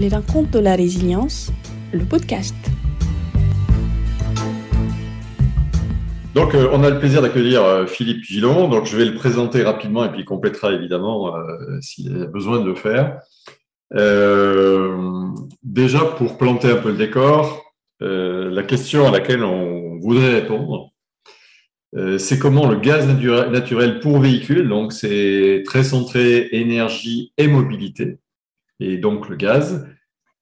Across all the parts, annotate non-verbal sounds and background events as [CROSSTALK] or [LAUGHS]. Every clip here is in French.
Les rencontres de la résilience, le podcast. Donc, euh, on a le plaisir d'accueillir euh, Philippe Gillon. Donc, je vais le présenter rapidement et puis il complétera évidemment euh, s'il a besoin de le faire. déjà, pour planter un peu le décor, la question à laquelle on voudrait répondre, c'est comment le gaz naturel pour véhicule, donc c'est très centré énergie et mobilité, et donc le gaz,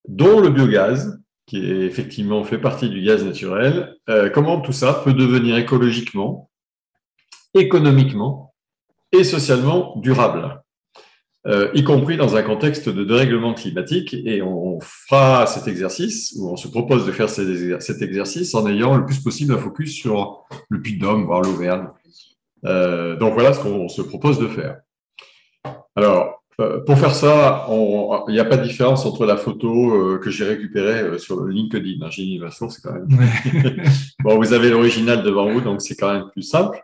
dont le biogaz, qui effectivement fait partie du gaz naturel, euh, comment tout ça peut devenir écologiquement, économiquement et socialement durable, euh, y compris dans un contexte de dérèglement climatique. Et on fera cet exercice, ou on se propose de faire cet exercice en ayant le plus possible un focus sur le Puy-de-Dôme, voire l'Auvergne. Euh, donc voilà ce qu'on se propose de faire. Alors, pour faire ça, il n'y a pas de différence entre la photo euh, que j'ai récupérée euh, sur LinkedIn. Hein, j'ai mis ma source, c'est quand même. [LAUGHS] bon, vous avez l'original devant vous, donc c'est quand même plus simple.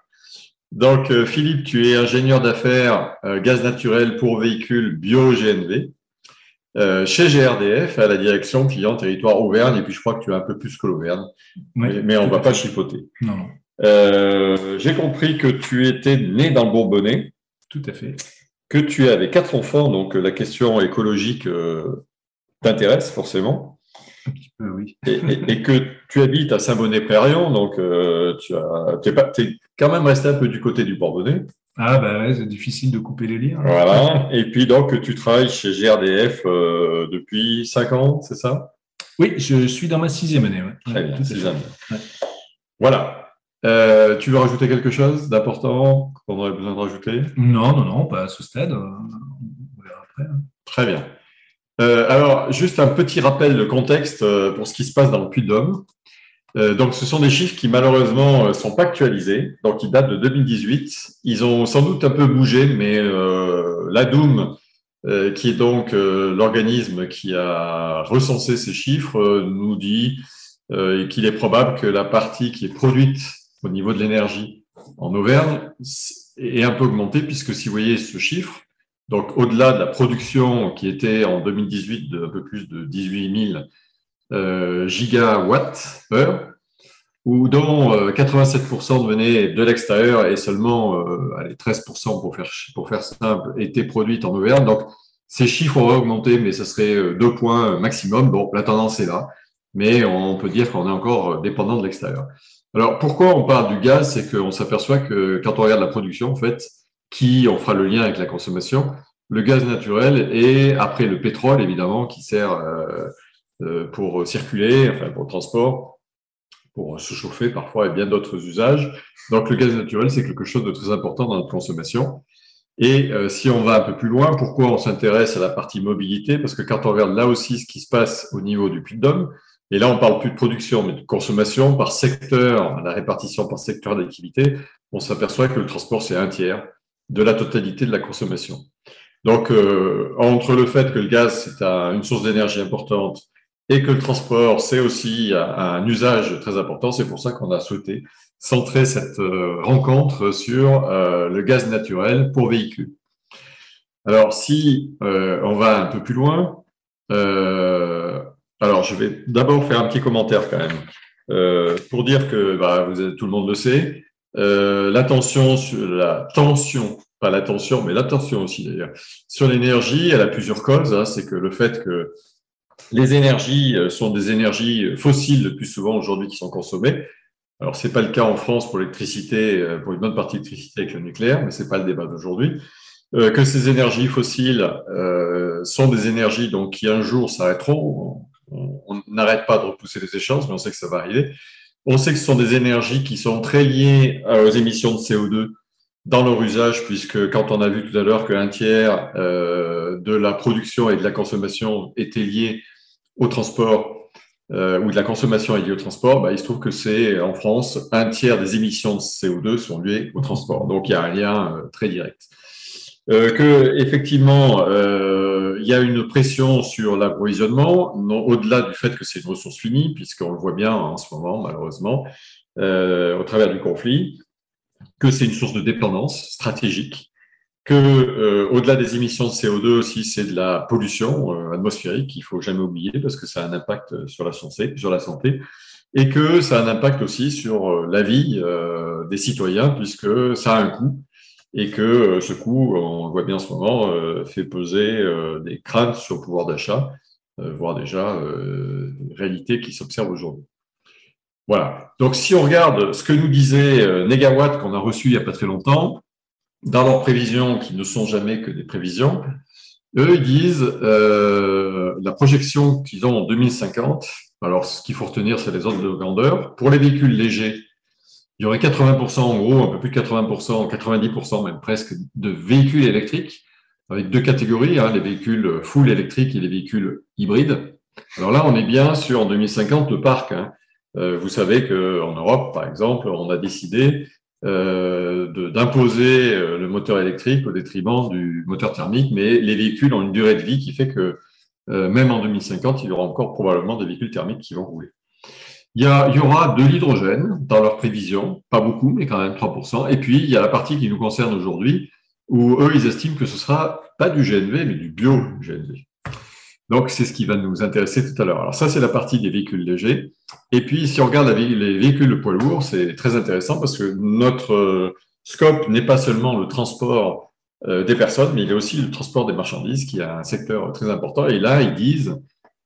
Donc, Philippe, tu es ingénieur d'affaires gaz naturel pour véhicules bio-GNV chez GRDF à la direction client territoire Auvergne. Et puis, je crois que tu as un peu plus que l'Auvergne, mais, on ne va pas chipoter. Non, j'ai compris que tu étais né dans le Bourbonnais. Tout à fait que tu avais quatre enfants, donc euh, la question écologique euh, t'intéresse forcément. Un petit peu, oui. et, que tu habites à Saint-Bonnet-Prérion, donc euh, tu es, quand même resté un peu du côté du Bourbonnais. Ah bah ouais, c'est difficile de couper les liens. Voilà. Et puis donc tu travailles chez GRDF depuis cinq ans, c'est ça? Oui, je suis dans ma sixième année. Très bien, sixième année. Voilà. Euh, tu veux rajouter quelque chose d'important qu'on aurait besoin de rajouter? Non, non, non, pas à ce stade. On verra après. Hein. Très bien. Euh, alors, juste un petit rappel de contexte euh, pour ce qui se passe dans le Puy-de-Dôme. donc, ce sont des chiffres qui malheureusement ne sont pas actualisés, donc ils datent de 2018. Ils ont sans doute un peu bougé, mais l'ADOUM, qui est donc l'organisme qui a recensé ces chiffres, nous dit qu'il est probable que la partie qui est produite au niveau de l'énergie en Auvergne est un peu augmenté, puisque si vous voyez ce chiffre, donc au-delà de la production qui était en 2018 de un peu plus de 18 000 euh, gigawatts heure, où dont 87% euh, venaient de l'extérieur et seulement euh, allez, 13% pour faire, pour faire simple étaient produites en Auvergne. Donc ces chiffres auraient augmenté, mais ce serait deux points maximum. Bon, la tendance est là, mais on peut dire qu'on est encore dépendant de l'extérieur. Alors, pourquoi on parle du gaz? C'est qu'on s'aperçoit que quand on regarde la production, en fait, qui, on fera le lien avec la consommation, le gaz naturel et après le pétrole, évidemment, qui sert euh, euh, pour circuler, enfin pour le transport, pour se chauffer parfois et bien d'autres usages. Donc, le gaz naturel, c'est quelque chose de très important dans notre consommation. Et euh, si on va un peu plus loin, pourquoi on s'intéresse à la partie mobilité? Parce que quand on regarde là aussi ce qui se passe au niveau du puy-de-dôme, et là, on parle plus de production, mais de consommation par secteur, la répartition par secteur d'activité. On s'aperçoit que le transport, c'est un tiers de la totalité de la consommation. Donc, euh, entre le fait que le gaz, c'est une source d'énergie importante et que le transport, c'est aussi un usage très important, c'est pour ça qu'on a souhaité centrer cette euh, rencontre sur euh, le gaz naturel pour véhicules. Alors, si on va un peu plus loin, alors, je vais d'abord faire un petit commentaire quand même euh, pour dire que bah, vous tout le monde le sait. Euh, l'attention la tension, pas l'attention, mais l'attention aussi d'ailleurs, sur l'énergie, elle a plusieurs causes. Hein. c'est que le fait que les énergies euh, sont des énergies fossiles le plus souvent aujourd'hui qui sont consommées. Alors, c'est pas le cas en France pour l'électricité, euh, pour une bonne partie de l'électricité avec le nucléaire, mais c'est pas le débat d'aujourd'hui. Euh, que ces énergies fossiles euh, sont des énergies donc qui un jour s'arrêteront on n'arrête pas de repousser les échéances, mais on sait que ça va arriver. On sait que ce sont des énergies qui sont très liées euh, aux émissions de CO2 dans leur usage, puisque quand on a vu tout à l'heure qu'un tiers euh, de la production et de la consommation était lié au transport, euh, ou de la consommation est liée au transport, bah, il se trouve que c'est en France, un tiers des émissions de CO2 sont liées au transport. Donc il y a un lien très direct. Euh, que effectivement euh, il y a une pression sur l'approvisionnement, au-delà du fait que c'est une ressource finie, puisqu'on le voit bien en ce moment malheureusement euh, au travers du conflit, que c'est une source de dépendance stratégique, que euh, au-delà des émissions de CO2 aussi, c'est de la pollution atmosphérique qu'il faut jamais oublier parce que ça a un impact sur la santé, sur la santé, et que ça a un impact aussi sur la vie des citoyens puisque ça a un coût et que ce coût, on le voit bien en ce moment, fait peser des craintes sur le pouvoir d'achat, voire déjà réalité qui s'observe aujourd'hui. Voilà. Donc, si on regarde ce que nous disait Negawatt qu'on a reçu il n'y a pas très longtemps, dans leurs prévisions, qui ne sont jamais que des prévisions, eux, disent euh, la projection qu'ils ont en 2050. Alors, ce qu'il faut retenir, c'est les ordres de grandeur. Pour les véhicules légers, il y aurait 80% en gros, un peu plus de 80%, 90% même presque, de véhicules électriques, avec deux catégories, hein, les véhicules full électriques et les véhicules hybrides. Alors là, on est bien sur en 2050 le parc. Hein. Euh, vous savez qu'en Europe, par exemple, on a décidé euh, d'imposer euh, le moteur électrique au détriment du moteur thermique, mais les véhicules ont une durée de vie qui fait que même en 2050, il y aura encore probablement des véhicules thermiques qui vont rouler. Il y, a, y aura de l'hydrogène dans leurs prévisions, pas beaucoup, mais quand même 3%. Et puis, il y a la partie qui nous concerne aujourd'hui, où eux, ils estiment que ce sera pas du GNV, mais du bio-GNV. Donc, c'est ce qui va nous intéresser tout à l'heure. Alors, ça, c'est la partie des véhicules légers. Et puis, si on regarde les véhicules de poids lourds, c'est très intéressant parce que notre euh, scope n'est pas seulement le transport euh, des personnes, mais il est aussi le transport des marchandises, qui est un secteur très important. Et là, ils disent,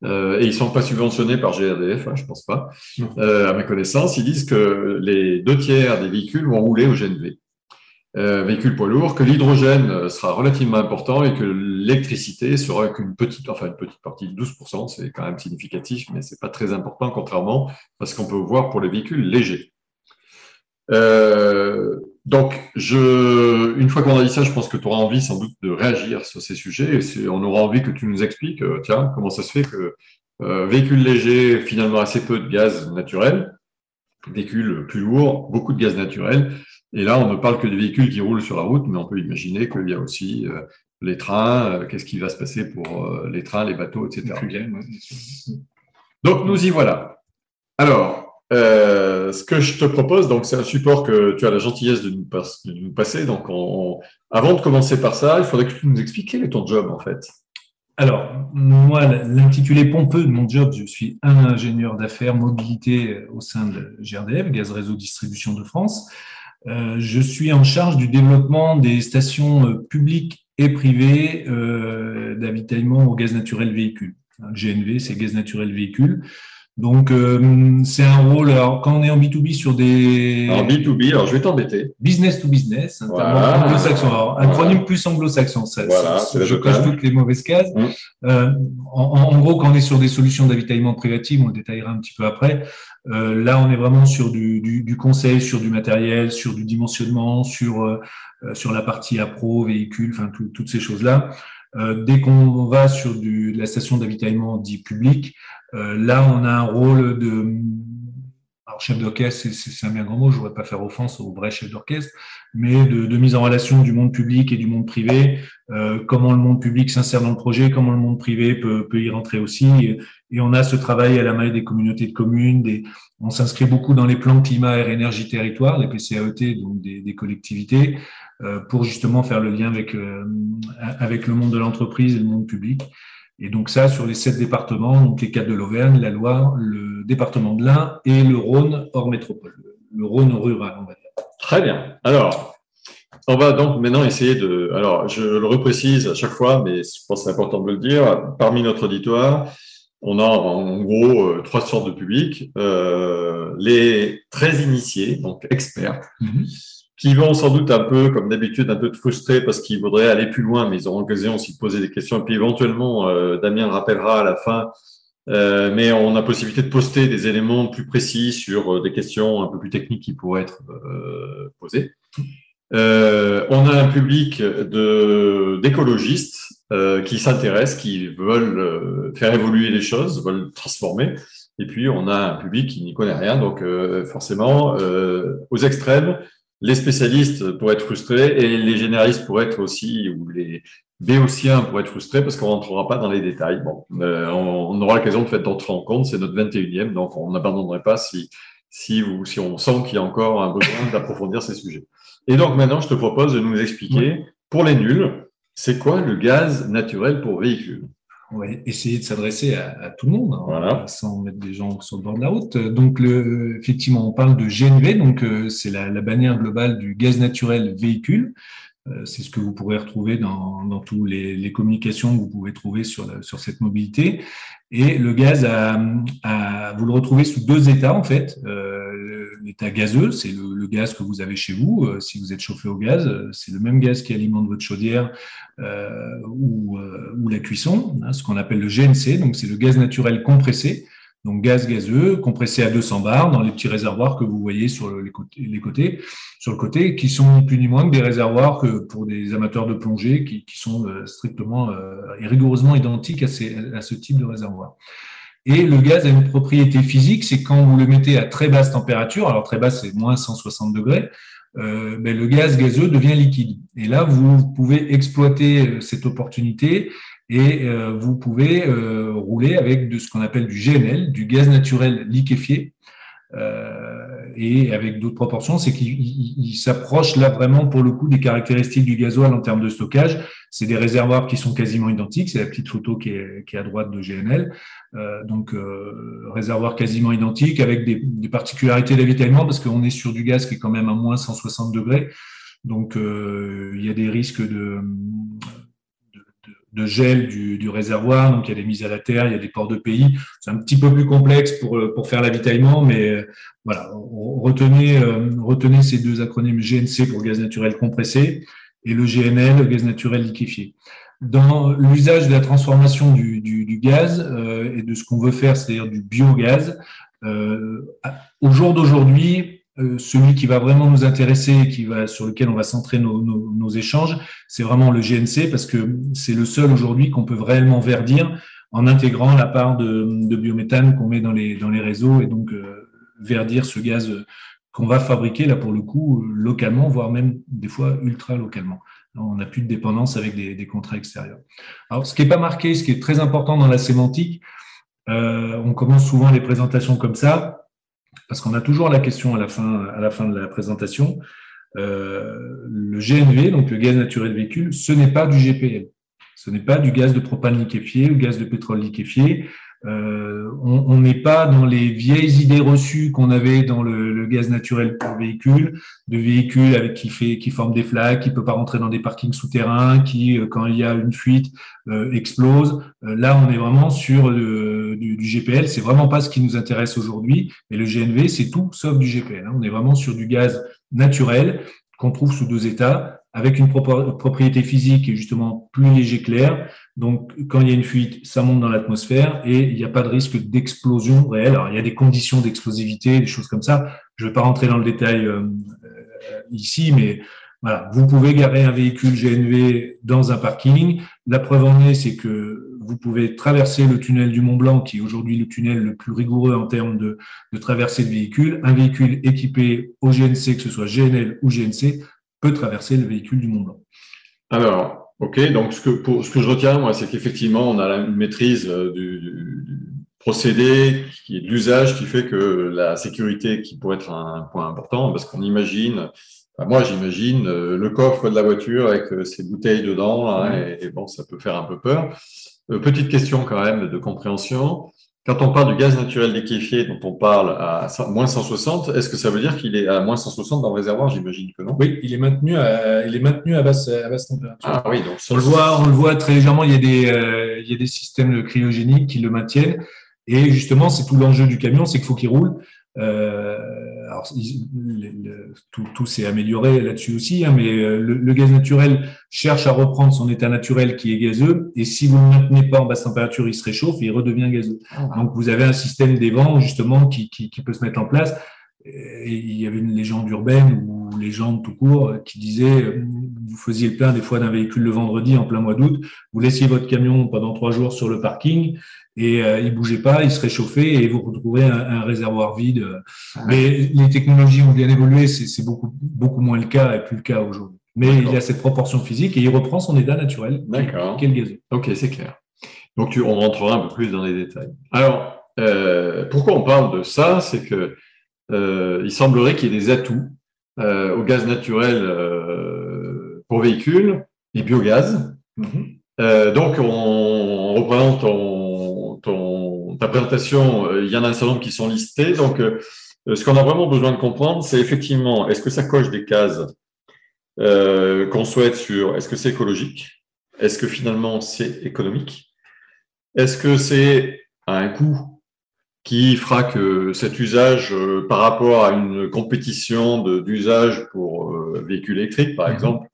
euh, et ils sont pas subventionnés par GRDF, hein, je pense pas, à ma connaissance, ils disent que les deux tiers des véhicules vont rouler au GNV euh, véhicules poids lourds, que l'hydrogène euh, sera relativement important et que l'électricité sera qu'une petite, enfin une petite partie de 12%, c'est quand même significatif, mais c'est pas très important contrairement à ce qu'on peut voir pour les véhicules légers. Euh, donc, je, une fois qu'on a dit ça, je pense que tu auras envie sans doute de réagir sur ces sujets et on aura envie que tu nous expliques, euh, tiens, comment ça se fait que euh, véhicules légers, finalement assez peu de gaz naturel, véhicules plus lourds, beaucoup de gaz naturel, et là, on ne parle que des véhicules qui roulent sur la route, mais on peut imaginer qu'il y a aussi euh, les trains, euh, qu'est-ce qui va se passer pour les trains, les bateaux, etc. Donc, nous y voilà. Alors, ce que je te propose, donc c'est un support que tu as la gentillesse de nous, passer. Donc, avant de commencer par ça, il faudrait que tu nous expliques quel est ton job en fait. Alors, moi, l'intitulé pompeux de mon job, je suis ingénieur d'affaires mobilité au sein de GRDF, Gaz Réseau Distribution de France. Euh, je suis en charge du développement des stations euh, publiques et privées euh, d'avitaillement au gaz naturel véhicule. GNV, c'est gaz naturel véhicule. Donc, euh, c'est un rôle. Alors, quand on est en B2B sur des. En B2B, alors je vais t'embêter. Business to business, voilà. anglo-saxon. Alors, acronyme plus anglo-saxon. Ça, voilà, je coche toutes les mauvaises cases. Mmh. Euh, en, en, gros, quand on est sur des solutions d'avitaillement privatif, on le détaillera un petit peu après. Euh, là, on est vraiment sur du, du, du, conseil, sur du matériel, sur du dimensionnement, sur, euh, sur la partie appro, véhicule, enfin, toutes ces choses-là. Euh, dès qu'on va sur du, la station d'avitaillement dit public, euh, là, on a un rôle de alors, chef d'orchestre, c'est un bien grand mot, je ne voudrais pas faire offense au vrai chef d'orchestre, mais de, mise en relation du monde public et du monde privé, euh, comment le monde public s'insère dans le projet, comment le monde privé peut, y rentrer aussi. Et, on a ce travail à la main des communautés de communes, des, on s'inscrit beaucoup dans les plans climat, air, énergie, territoire, les PCAET, donc des, des collectivités, euh, pour justement faire le lien avec, euh, avec le monde de l'entreprise et le monde public. Et donc ça, sur les sept départements, donc les quatre de l'Auvergne, la Loire, le département de l'Ain et le Rhône hors métropole, le Rhône rural, on va dire. Très bien. Alors, on va donc maintenant essayer de. Alors, je le reprécise à chaque fois, mais je pense que c'est important de le dire. Parmi notre auditoire, on a en gros euh, trois sortes de publics. Euh, les très initiés, donc experts, mm-hmm qui vont sans doute un peu, comme d'habitude, un peu frustrés parce qu'ils voudraient aller plus loin, mais ils auront l'occasion aussi de poser des questions. Et puis éventuellement, euh, Damien rappellera à la fin, euh, mais on a possibilité de poster des éléments plus précis sur euh, des questions un peu plus techniques qui pourraient être posées. on a un public d'écologistes qui s'intéressent, qui veulent faire évoluer les choses, veulent transformer. Et puis on a un public qui n'y connaît rien, donc forcément aux extrêmes les spécialistes pourraient être frustrés et les généralistes pourraient être aussi, ou les béotiens pourraient être frustrés parce qu'on ne rentrera pas dans les détails. Bon, euh, on, aura l'occasion de faire d'entrer en compte, c'est notre 21e, donc on n'abandonnerait pas si, si, si on sent qu'il y a encore un besoin d'approfondir ces sujets. Et donc maintenant, je te propose de nous expliquer pour les nuls, c'est quoi le gaz naturel pour véhicule? On va essayer de s'adresser à, tout le monde, hein, sans mettre des gens sur le bord de la route. Donc, le, effectivement, on parle de GNV, donc euh, c'est la, bannière globale du gaz naturel véhicule. Euh, c'est ce que vous pourrez retrouver dans, dans toutes les, communications que vous pouvez trouver sur, sur cette mobilité. Et le gaz, a, vous le retrouvez sous deux états en fait. Euh, l'état gazeux, c'est le, gaz que vous avez chez vous. Euh, si vous êtes chauffé au gaz, c'est le même gaz qui alimente votre chaudière ou, la cuisson, hein, ce qu'on appelle le GNC. Donc c'est le gaz naturel compressé donc gaz gazeux compressé à 200 bars dans les petits réservoirs que vous voyez sur côtés, les sur le côté, qui sont plus ni moins que des réservoirs que pour des amateurs de plongée qui, sont euh, strictement euh, et rigoureusement identiques à ce type de réservoir. Et le gaz a une propriété physique, c'est quand vous le mettez à très basse température, alors très basse c'est moins 160 degrés, euh, ben le gaz gazeux devient liquide. Et là, vous pouvez exploiter euh, cette opportunité et euh, vous pouvez rouler avec de ce qu'on appelle du GNL, du gaz naturel liquéfié, et avec d'autres proportions, c'est qu'il s'approche là vraiment pour le coup des caractéristiques du gasoil en termes de stockage. C'est des réservoirs qui sont quasiment identiques. C'est la petite photo qui est, à droite de GNL. Euh, donc euh, réservoir quasiment identique avec des, des particularités d'avitaillement parce qu'on est sur du gaz qui est quand même à moins 160 degrés. Donc euh, il y a des risques de, de gel du, du, réservoir, donc il y a des mises à la terre, il y a des ports de pays. C'est un petit peu plus complexe pour, pour faire l'avitaillement, mais euh, voilà, retenez, euh, retenez ces deux acronymes GNC pour gaz naturel compressé et le GNL, gaz naturel liquéfié. Dans l'usage de la transformation du, du, du gaz euh, et de ce qu'on veut faire, c'est-à-dire du biogaz, au jour d'aujourd'hui, euh, celui qui va vraiment nous intéresser, qui va sur lequel on va centrer nos, nos, nos échanges, c'est vraiment le GNC parce que c'est le seul aujourd'hui qu'on peut réellement verdir en intégrant la part de, de biométhane qu'on met dans les dans les réseaux et donc euh, verdir ce gaz qu'on va fabriquer là pour le coup localement, voire même des fois ultra localement. On n'a plus de dépendance avec des, des, contrats extérieurs. Alors, ce qui n'est pas marqué, ce qui est très important dans la sémantique, euh, on commence souvent les présentations comme ça parce qu'on a toujours la question à la fin, de la présentation. Euh, le GNV, donc le gaz naturel véhicule, ce n'est pas du GPL. Ce n'est pas du gaz de propane liquéfié ou gaz de pétrole liquéfié. Euh, on n'est pas dans les vieilles idées reçues qu'on avait dans le, le, gaz naturel pour véhicule, de véhicules avec qui fait qui forment des flaques, qui peut pas rentrer dans des parkings souterrains, qui euh, quand il y a une fuite euh, explose. Euh, là, on est vraiment sur le, du, du, GPL. C'est vraiment pas ce qui nous intéresse aujourd'hui. Mais le GNV, c'est tout sauf du GPL. Hein. On est vraiment sur du gaz naturel qu'on trouve sous deux états avec une propriété physique qui est justement plus léger que l'air. Donc, quand il y a une fuite, ça monte dans l'atmosphère et il n'y a pas de risque d'explosion réelle. Alors, il y a des conditions d'explosivité, des choses comme ça. Je ne vais pas rentrer dans le détail euh, euh, ici, mais voilà, vous pouvez garer un véhicule GNV dans un parking. La preuve en est, c'est que vous pouvez traverser le tunnel du Mont Blanc, qui est aujourd'hui le tunnel le plus rigoureux en termes de, de traversée de véhicules. Un véhicule équipé au GNC, que ce soit GNL ou GNC, peut traverser le véhicule du Mont Blanc. Alors, ok, donc ce que, pour, ce que je retiens, moi, c'est qu'effectivement, on a une maîtrise euh, du, du, procédé, qui est de l'usage, qui fait que la sécurité, qui pourrait être un point important, parce qu'on imagine, moi j'imagine euh, le coffre de la voiture avec euh, ces bouteilles dedans, là, et, et, bon, ça peut faire un peu peur. petite question quand même de compréhension. Quand on parle du gaz naturel liquéfié, dont on parle à moins 160, est-ce que ça veut dire qu'il est à moins 160 dans le réservoir? J'imagine que non. Oui, il est maintenu à, il est maintenu à basse, à basse température. Ah oui, donc on le voit, on le voit très légèrement. Il y a des, euh, il y a des systèmes cryogéniques qui le maintiennent. Et justement, c'est tout l'enjeu du camion, c'est qu'il faut qu'il roule. Euh, alors, le, le, tout, tout s'est amélioré là-dessus aussi, hein, mais euh, le, le, gaz naturel cherche à reprendre son état naturel qui est gazeux, et si vous ne le maintenez pas en basse température, il se réchauffe et il redevient gazeux. Ah, Donc, vous avez un système des vents justement qui, qui, qui, peut se mettre en place. Et il y avait une légende urbaine ou légende tout court qui disait euh, vous faisiez le plein des fois d'un véhicule le vendredi en plein mois d'août, vous laissiez votre camion pendant trois jours sur le parking et euh, il bougeait pas, il se réchauffait et vous retrouvez un, un réservoir vide. Ah Mais les technologies ont bien évolué, c'est beaucoup beaucoup moins le cas et plus le cas aujourd'hui. Mais il y a cette proportion physique et il reprend son état naturel, est le gazeux. Ok, c'est clair. Donc tu, on rentrera un peu plus dans les détails. Alors, euh, pourquoi on parle de ça? C'est que euh, il semblerait qu'il y ait des atouts euh, au gaz naturel euh, pour véhicules et biogaz. Mhm. donc, on, reprenant ton, ta présentation, il y en a un certain nombre qui sont listés. Donc, ce qu'on a vraiment besoin de comprendre, c'est effectivement, est-ce que ça coche des cases qu'on souhaite sur est-ce que c'est écologique? Est-ce que finalement c'est économique? Est-ce que c'est à un coût qui fera que cet usage euh, par rapport à une compétition d'usage pour euh, véhicules électriques, par mhm. exemple,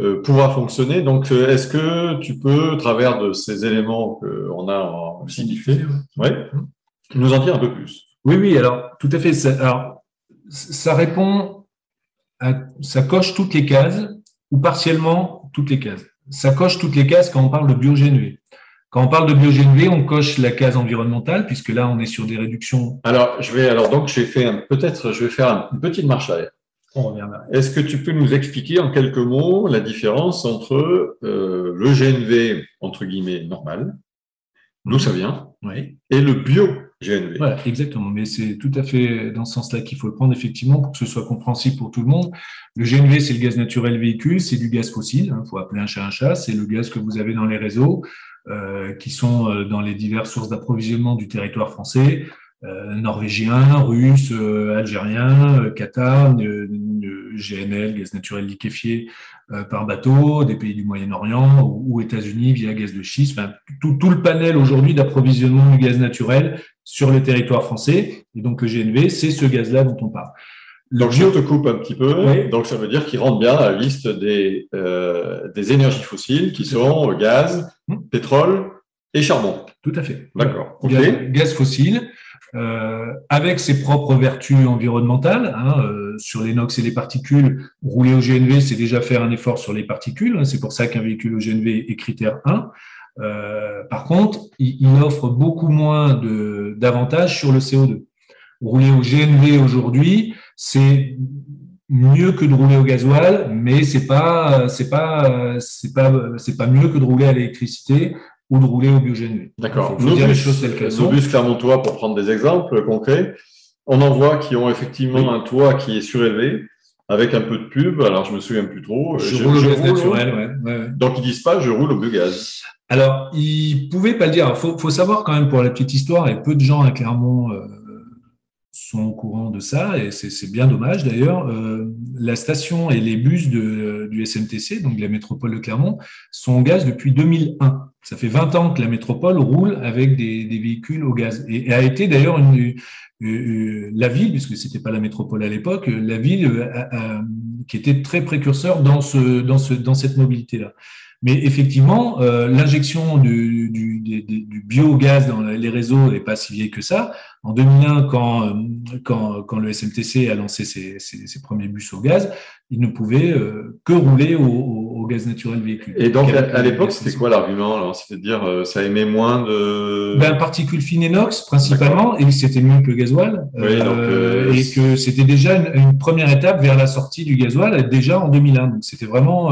euh, pourra fonctionner. Donc, est-ce que tu peux, au travers de ces éléments qu'on a signifiés, ouais, nous en dire un peu plus? Oui, oui, alors, tout à fait. Ça, alors, ça répond, à, ça coche toutes les cases, ou partiellement toutes les cases. Ça coche toutes les cases quand on parle de biogénué. Quand on parle de biogénué, on coche la case environnementale, puisque là, on est sur des réductions. Alors, je vais, alors donc, j'ai fait peut-être, je vais faire une petite marche arrière. Est-ce que tu peux nous expliquer en quelques mots la différence entre euh, le GNV, entre guillemets, normal, d'où ça vient, oui. et le bio-GNV Voilà, exactement. Mais c'est tout à fait dans ce sens-là qu'il faut le prendre, effectivement, pour que ce soit compréhensible pour tout le monde. Le GNV, c'est le gaz naturel véhicule, c'est du gaz fossile, il hein, faut appeler un chat un chat, c'est le gaz que vous avez dans les réseaux. Euh, qui sont euh, dans les diverses sources d'approvisionnement du territoire français, euh, norvégien, russe, algérien, Qatar, GNL, gaz naturel liquéfié par bateau, des pays du Moyen-Orient ou, États-Unis via gaz de schiste, enfin, tout, tout le panel aujourd'hui d'approvisionnement du gaz naturel sur le territoire français. Et donc le GNV, c'est ce gaz-là dont on parle. Donc, je te coupe un petit peu. Donc, ça veut dire qu'il rentre bien à la liste des, euh, des énergies fossiles qui sont gaz, hum. pétrole et charbon. Tout à fait. D'accord. Gaz, fossile, euh, avec ses propres vertus environnementales. Hein, euh, sur les NOx et les particules, rouler au GNV, c'est déjà faire un effort sur les particules. Hein, c'est pour ça qu'un véhicule au GNV est critère 1. Euh, par contre, il, il, offre beaucoup moins d'avantages sur le CO2. Rouler au GNV aujourd'hui, c'est mieux que de rouler au gasoil, mais c'est pas c'est pas c'est pas c'est pas mieux que de rouler à l'électricité ou de rouler au biogène. D'accord. Nos bus, Clermontois, pour prendre des exemples concrets, on en voit qui ont effectivement un toit qui est surélevé avec un peu de pub. Alors je me souviens plus trop. Je, roule au gaz naturel. Ouais, Donc ils disent pas je roule au biogaz. Alors ils pouvaient pas le dire. Il faut, faut, savoir quand même pour la petite histoire et peu de gens à Clermont. Euh, sont au courant de ça, et c'est bien dommage d'ailleurs. Euh, la station et les bus de, du SMTC, donc de la métropole de Clermont, sont au gaz depuis 2001. Ça fait 20 ans que la métropole roule avec des, véhicules au gaz. Et, a été d'ailleurs la ville, puisque c'était pas la métropole à l'époque, la ville euh, qui était très précurseur dans cette mobilité-là. Mais effectivement, euh, l'injection du, du, du, biogaz dans les réseaux n'est pas si vieille que ça. En 2001, quand, euh, quand, quand le SMTC a lancé ses, ses, ses, premiers bus au gaz, il ne pouvait euh, que rouler au, au, gaz naturel véhicule. Et donc, à, l'époque, c'était quoi l'argument C'est-à-dire, euh, ça émet moins de... Ben, particules fines et NOx, principalement, et c'était mieux que le gasoil. Oui, donc, et que c'était déjà une, une, première étape vers la sortie du gasoil, déjà en 2001. Donc, c'était vraiment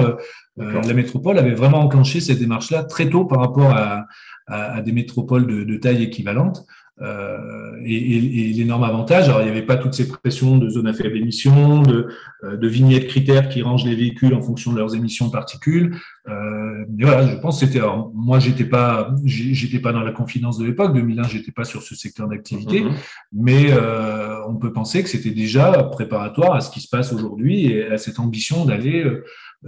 euh, la métropole avait vraiment enclenché cette démarche-là très tôt par rapport à, à, des métropoles de, de taille équivalente. Euh, et, et, et l'énorme avantage, alors il n'y avait pas toutes ces pressions de zones à faible émission, de, euh, de vignettes critères qui rangent les véhicules en fonction de leurs émissions de particules. Euh, mais voilà, je pense que c'était. Moi, j'étais pas, j'étais pas dans la confidence de l'époque. 2001, j'étais pas sur ce secteur d'activité, mm-hmm. mais euh, on peut penser que c'était déjà préparatoire à ce qui se passe aujourd'hui et à cette ambition d'aller euh,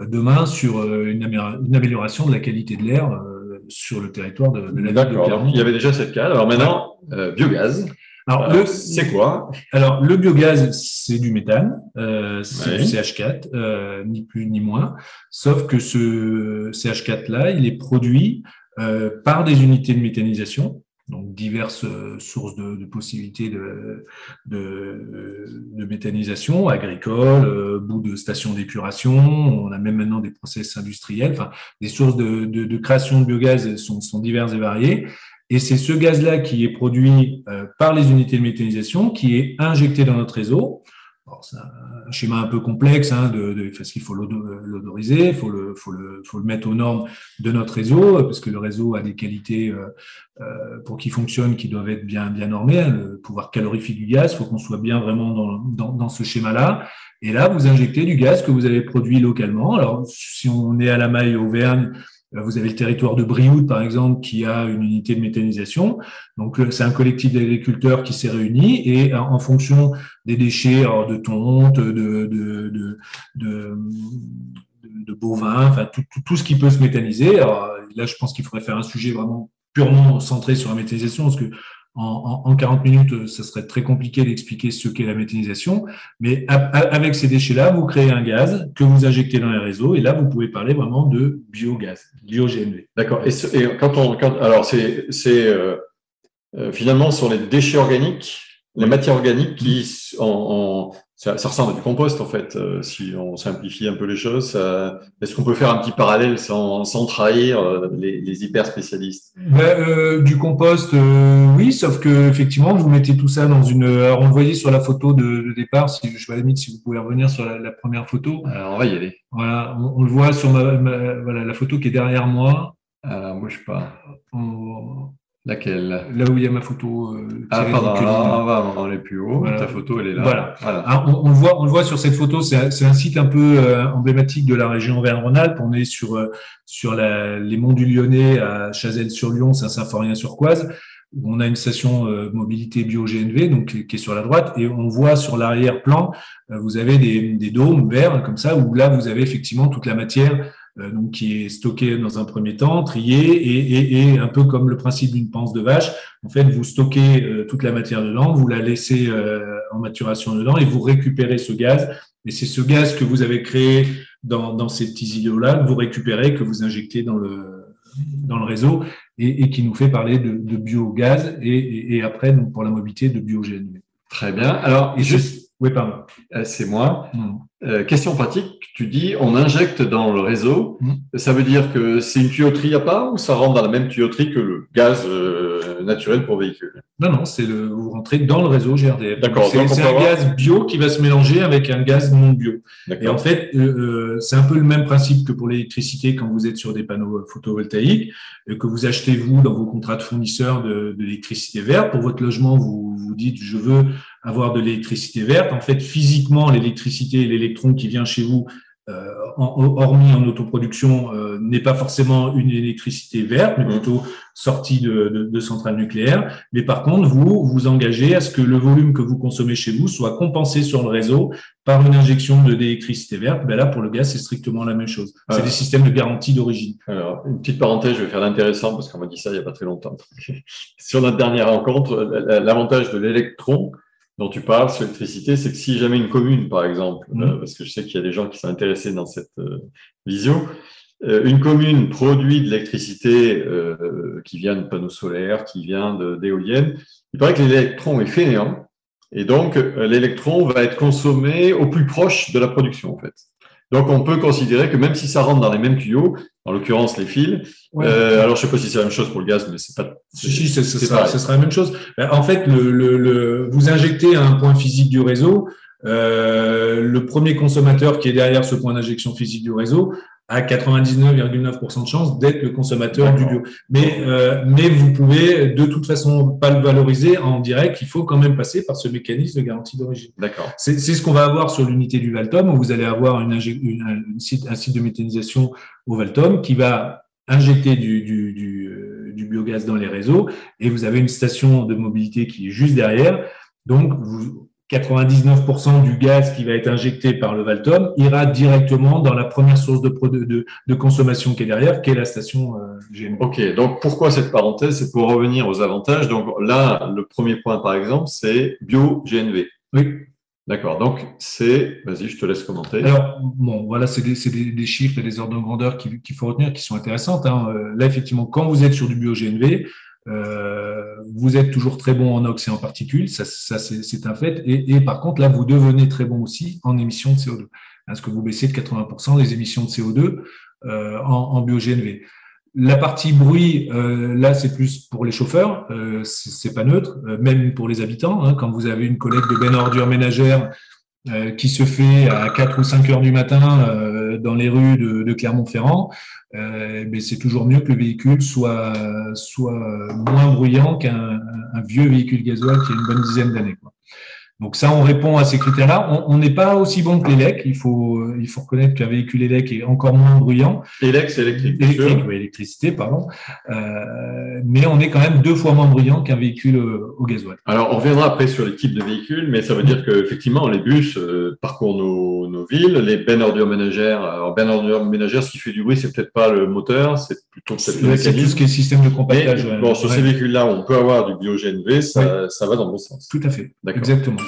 demain sur euh, une, amélioration de la qualité de l'air euh, sur le territoire de, de la ville de Clermont. Il y avait déjà cette case. Alors maintenant, euh, biogaz. Alors, le, c'est quoi? Alors, le biogaz, c'est du méthane, euh, c'est du CH4, euh, ni plus ni moins. Sauf que ce CH4-là, il est produit euh, par des unités de méthanisation donc diverses euh, sources de, possibilités de, méthanisation agricole, euh, bout de stations d'épuration, on a même maintenant des process industriels, enfin des sources de, création de biogaz sont, sont, diverses et variées. Et c'est ce gaz-là qui est produit euh, par les unités de méthanisation, qui est injecté dans notre réseau c'est un schéma un peu complexe, hein, de, parce qu'il faut l'odoriser, il faut le, faut, le, faut le mettre aux normes de notre réseau, parce que le réseau a des qualités euh, euh, pour qu'il fonctionne qui doivent être bien, bien normées. Hein, pouvoir calorifique du gaz, il faut qu'on soit bien vraiment dans, dans, dans ce schéma-là. Et là, vous injectez du gaz que vous avez produit localement. Alors, si on est à la maille Auvergne, vous avez le territoire de Brioude, par exemple, qui a une unité de méthanisation. Donc, c'est un collectif d'agriculteurs qui s'est réuni et euh, en fonction des déchets de tonte, de, de, de, de, de bovins, enfin, tout, tout, tout, ce qui peut se méthaniser. Alors, là, je pense qu'il faudrait faire un sujet vraiment purement centré sur la méthanisation, parce que en, en, 40 minutes, ça serait très compliqué d'expliquer ce qu'est la méthanisation. Mais avec ces déchets-là, vous créez un gaz que vous injectez dans les réseaux, et là, vous pouvez parler vraiment de biogaz, bio-GNV. D'accord. Et, quand on, quand, alors c'est euh, euh, finalement sur les déchets organiques, les matières organiques qui, en, en ça, ça, ressemble à du compost en fait, euh, si on simplifie un peu les choses. Est-ce qu'on peut faire un petit parallèle sans, sans trahir euh, les, les, hyper spécialistes? Ben, euh, Du compost, oui, sauf que effectivement, vous mettez tout ça dans une. Alors, on le voyait sur la photo de, départ. Si je vais limite, si vous pouvez revenir sur la, première photo. Alors, on va y aller. Voilà, on, le voit sur ma, voilà la photo qui est derrière moi. Alors, bouge pas. Laquelle? Là où il y a ma photo. Euh, ah, pardon, on va, est plus haut. Ta photo, elle est là. Voilà. Ah, on, le voit, on le voit sur cette photo. C'est un, site un peu euh, emblématique de la région Auvergne-Rhône-Alpes. On est sur euh, sur la, les monts du Lyonnais à Chazelles-sur-Lyon, Saint-Symphorien-sur-Coise. On a une station mobilité bio-GNV, donc qui est sur la droite, et on voit sur l'arrière-plan, vous avez des, des dômes verts comme ça, où là vous avez effectivement toute la matière donc qui est stocké dans un premier temps, trié, et, et, et un peu comme le principe d'une panse de vache. En fait, vous stockez euh, toute la matière dedans, vous la laissez euh, en maturation dedans, et vous récupérez ce gaz. Et c'est ce gaz que vous avez créé dans, dans ces petits îlots-là, que vous récupérez, que vous injectez dans le, dans le réseau, et, et qui nous fait parler de, de biogaz, et, et, après, donc, pour la mobilité, de biogène. Très bien. Alors, et juste, oui, pardon. C'est moi. Mmh. Euh, question pratique, tu dis on injecte dans le réseau, mmh. ça veut dire que c'est une tuyauterie à part ou ça rentre dans la même tuyauterie que le gaz euh, naturel pour véhicule Non, non, c'est le, vous rentrez dans le réseau GRDF. D'accord. C'est un gaz bio qui va se mélanger avec un gaz non bio. Et en fait, euh, c'est un peu le même principe que pour l'électricité quand vous êtes sur des panneaux photovoltaïques, que vous achetez vous dans vos contrats de fournisseurs de, de l'électricité verte. Pour votre logement, vous vous dites je veux avoir de l'électricité verte. En fait, physiquement, l'électricité et l'électron qui vient chez vous, euh, hormis en autoproduction, euh, n'est pas forcément une électricité verte, mais mmh. plutôt sortie de, de, centrales nucléaires. Mais par contre, vous vous engagez à ce que le volume que vous consommez chez vous soit compensé sur le réseau par une injection de d'électricité verte. Ben là, pour le gaz, c'est strictement la même chose. C'est des systèmes de garantie d'origine. Alors, une petite parenthèse, je vais faire l'intéressant parce qu'on m'a dit ça il n'y a pas très longtemps. [LAUGHS] sur notre dernière rencontre, l'avantage de l'électron, dont tu parles sur l'électricité, c'est que si jamais une commune, par exemple, mmh. euh, parce que je sais qu'il y a des gens qui sont intéressés dans cette euh, vision, euh, une commune produit de l'électricité qui vient de panneaux solaires, qui vient d'éoliennes, il paraît que l'électron est fainéant, et donc l'électron va être consommé au plus proche de la production, en fait. Donc, on peut considérer que même si ça rentre dans les mêmes tuyaux, en l'occurrence les fils, euh, alors je sais pas si c'est la même chose pour le gaz, mais c'est pas. Si, si, ce sera, sera, la même chose. En fait, le, le, le, vous injectez un point physique du réseau. Euh, le premier consommateur qui est derrière ce point d'injection physique du réseau à 99,9% de chance d'être le consommateur du bio. Mais, euh, mais vous pouvez de toute façon pas le valoriser en direct. Il faut quand même passer par ce mécanisme de garantie d'origine. D'accord. C'est ce qu'on va avoir sur l'unité du Valtom, où vous allez avoir une, une, site, un site de méthanisation au Valtom qui va injecter du, du, du, euh, du biogaz dans les réseaux et vous avez une station de mobilité qui est juste derrière. Donc, vous, 99% du gaz qui va être injecté par le Valtom ira directement dans la première source de, de, de consommation qui est derrière, qui est la station euh, Ok, donc pourquoi cette parenthèse? C'est pour revenir aux avantages. Donc là, le premier point, par exemple, c'est bio-GNV. Oui. D'accord, donc c'est, vas-y, je te laisse commenter. Alors, bon, voilà, c'est des, des, des, chiffres et des ordres de grandeur qu'il faut retenir qui sont intéressantes. Hein. Euh, là, effectivement, quand vous êtes sur du bio-GNV, euh, vous êtes toujours très bon en ox et en particules, ça, ça c'est un fait. Et, et, par contre, là, vous devenez très bon aussi en émissions de CO2. Parce que vous baissez de 80% les émissions de CO2 euh, en, en bio-GNV. La partie bruit, euh, là, c'est plus pour les chauffeurs, euh, c'est pas neutre, euh, même pour les habitants. Hein, quand vous avez une collecte de bennes ordures ménagères qui se fait à 4 ou 5 heures du matin dans les rues de, Clermont-Ferrand, mais c'est toujours mieux que le véhicule soit, soit moins bruyant qu'un vieux véhicule gasoil qui a une bonne dizaine d'années. Donc ça, on répond à ces critères-là. On n'est pas aussi bon que l'élec. Il faut, il faut reconnaître qu'un véhicule élec est encore moins bruyant. Élec, c'est électrique. Électrique, oui, électricité, pardon. Euh, mais on est quand même deux fois moins bruyant qu'un véhicule euh, au gasoil. Alors, on reviendra après sur les types de véhicules, mais ça veut dire qu'effectivement, les bus euh, parcourent nos, nos, villes. Les bennes ordures ménagères, alors bennes ordures ménagères, ce qui fait du bruit, c'est peut-être pas le moteur, c'est plutôt peut-être le C'est tout ce qui est système de compactage. bon, sur ces véhicules-là, on peut avoir du biogène V, ça, ça va dans le bon sens. Tout à fait. Exactement.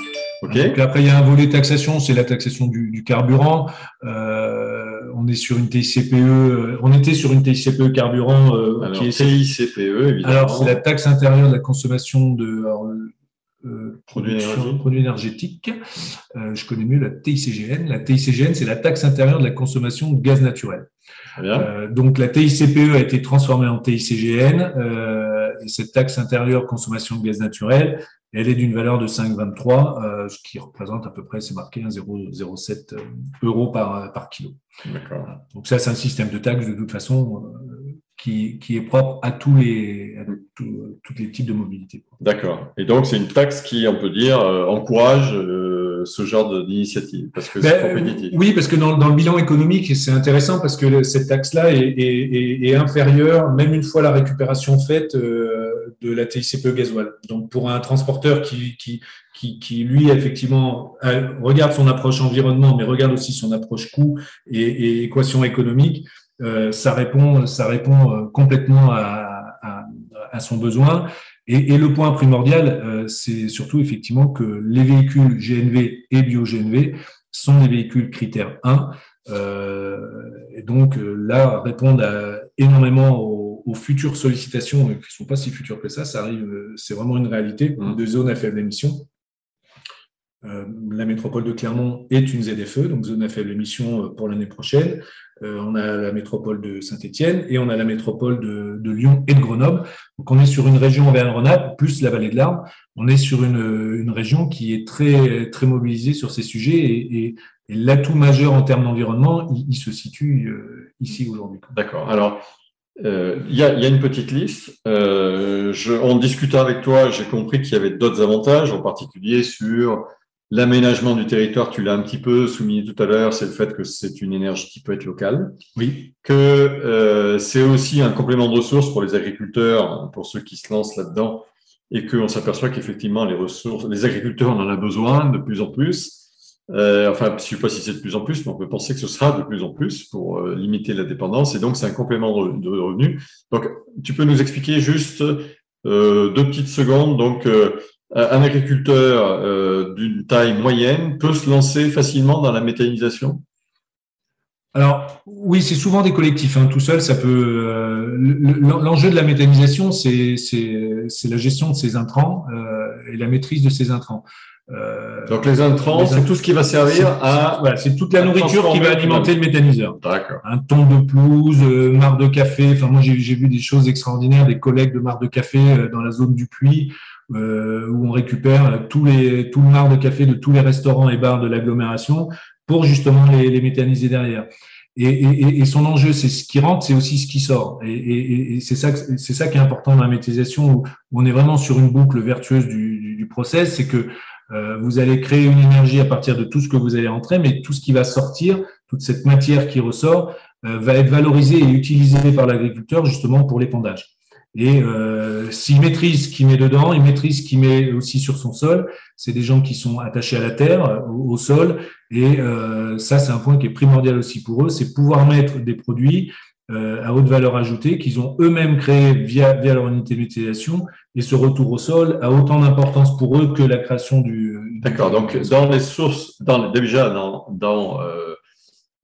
Donc après, il y a un volet taxation, c'est la taxation du, du carburant. Euh, on est sur une TICPE, euh, on était sur une TICPE carburant euh, alors, qui est TICPE évidemment. Alors c'est la taxe intérieure de la consommation de euh, produits, énergétiques. Euh, je connais mieux la TICGN. La TICGN, c'est la taxe intérieure de la consommation de gaz naturel. Euh, donc la TICPE a été transformée en TICGN. et cette taxe intérieure consommation de gaz naturel, elle est d'une valeur de 5,23, euh, ce qui représente à peu près, c'est marqué, 0,07 euh, euros par, par kilo. Donc ça, c'est un système de taxe de toute façon qui, qui, est propre à tous les, à tous les types de mobilité. D'accord. Et donc c'est une taxe qui, on peut dire, encourage ce genre d'initiative parce que c'est ben, compétitif. Oui, parce que dans, dans, le bilan économique, c'est intéressant parce que cette taxe-là est, est, est, inférieure, même une fois la récupération faite, de la TICPE gasoil. Donc pour un transporteur qui, qui, qui, qui lui effectivement regarde son approche environnement, mais regarde aussi son approche coût et, et équation économique, euh, ça répond, ça répond euh, complètement à, à, à son besoin. Et, et, le point primordial, euh, c'est surtout effectivement que les véhicules GNV et bio-GNV sont des véhicules critères 1. Euh, et donc là, répondent à, énormément aux aux, futures sollicitations, qui ne sont pas si futures que ça, ça arrive, c'est vraiment une réalité mmh. de zone à faible émission. Euh, la métropole de Clermont est une ZFE, donc zone à faible émission euh, pour l'année prochaine. on a la métropole de Saint-Étienne et on a la métropole de, Lyon et de Grenoble. Donc on est sur une région Auvergne-Rhône-Alpes plus la vallée de l'Arbre. On est sur une, région qui est très très mobilisée sur ces sujets et, l'atout majeur en termes d'environnement, il, se situe ici aujourd'hui. D'accord. Alors euh, il y, a, une petite liste. Euh, en discutant avec toi, j'ai compris qu'il y avait d'autres avantages, en particulier sur l'aménagement du territoire. Tu l'as un petit peu souligné tout à l'heure, c'est le fait que c'est une énergie qui peut être locale. Oui. Que euh, c'est aussi un complément de ressources pour les agriculteurs, pour ceux qui se lancent là-dedans, et qu'on s'aperçoit qu'effectivement les ressources, les agriculteurs en ont besoin de plus en plus. Euh, enfin, je ne sais pas si c'est de plus en plus, mais on peut penser que ce sera de plus en plus pour euh, limiter la dépendance. Et donc, c'est un complément de, revenus. Donc, tu peux nous expliquer juste euh, deux petites secondes. Donc, un agriculteur d'une taille moyenne peut se lancer facilement dans la méthanisation? Alors oui, c'est souvent des collectifs. Hein. Tout seul, ça peut. L'enjeu de la méthanisation, c'est la gestion de ces intrants et la maîtrise de ces intrants. Euh, Donc les intrants, c'est tout ce qui va servir à. Voilà, c'est toute la nourriture qui va alimenter le méthaniseur. D'accord. Un ton de pelouse, euh, marre de café. Enfin, moi, j'ai vu des choses extraordinaires, des collègues de marre de café euh, dans la zone du puits, euh, où on récupère tous les, tout le marre de café de tous les restaurants et bars de l'agglomération pour justement les, les méthaniser derrière. Et, son enjeu, c'est ce qui rentre, c'est aussi ce qui sort. Et, c'est ça, qui est important dans la méthanisation, où on est vraiment sur une boucle vertueuse du, du, du process, c'est que euh, vous allez créer une énergie à partir de tout ce que vous allez entrer, mais tout ce qui va sortir, toute cette matière qui ressort, euh, va être valorisée et utilisée par l'agriculteur justement pour l'épandage. Et euh, s'il maîtrise ce qu'il met dedans, il maîtrise ce qu'il met aussi sur son sol. C'est des gens qui sont attachés à la terre, au, sol, et euh, ça c'est un point qui est primordial aussi pour eux, c'est pouvoir mettre des produits euh, à haute valeur ajoutée qu'ils ont eux-mêmes créé via, via leur unité d'utilisation et ce retour au sol a autant d'importance pour eux que la création du. D'accord. Donc, dans les sources, dans, déjà dans, dans euh,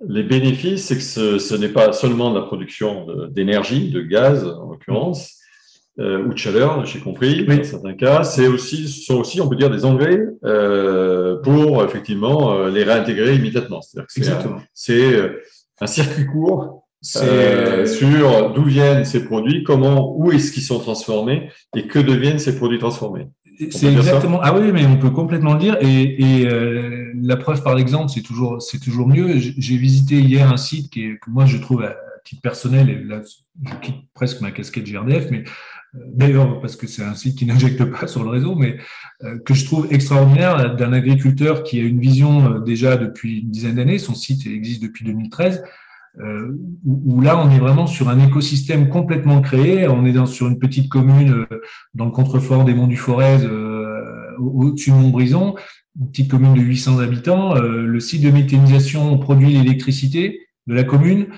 les bénéfices, c'est que ce, ce n'est pas seulement la production d'énergie, de, gaz en l'occurrence, euh, ou de chaleur, j'ai compris, dans certains cas. C'est aussi, ce sont aussi, on peut dire, des engrais euh, pour effectivement euh, les réintégrer immédiatement. C'est-à-dire que c'est un, un circuit court euh, sur d'où viennent ces produits, comment, où est-ce qu'ils sont transformés et que deviennent ces produits transformés. C'est exactement. Ah oui, mais on peut complètement le dire. Et, et euh, la preuve par l'exemple, c'est toujours, c'est toujours mieux. J'ai visité hier un site qui est, que moi je trouve à titre personnel, et là je quitte presque ma casquette GRDF, mais euh, d'ailleurs parce que c'est un site qui n'injecte pas sur le réseau, mais euh, que je trouve extraordinaire d'un agriculteur qui a une vision déjà depuis une dizaine d'années. Son site existe depuis 2013 euh, où, là, on est vraiment sur un écosystème complètement créé. On est dans, sur une petite commune euh, dans le contrefort des Monts du Forez, euh, au-dessus de Montbrison, une petite commune de 800 habitants. le site de méthanisation produit l'électricité de la commune,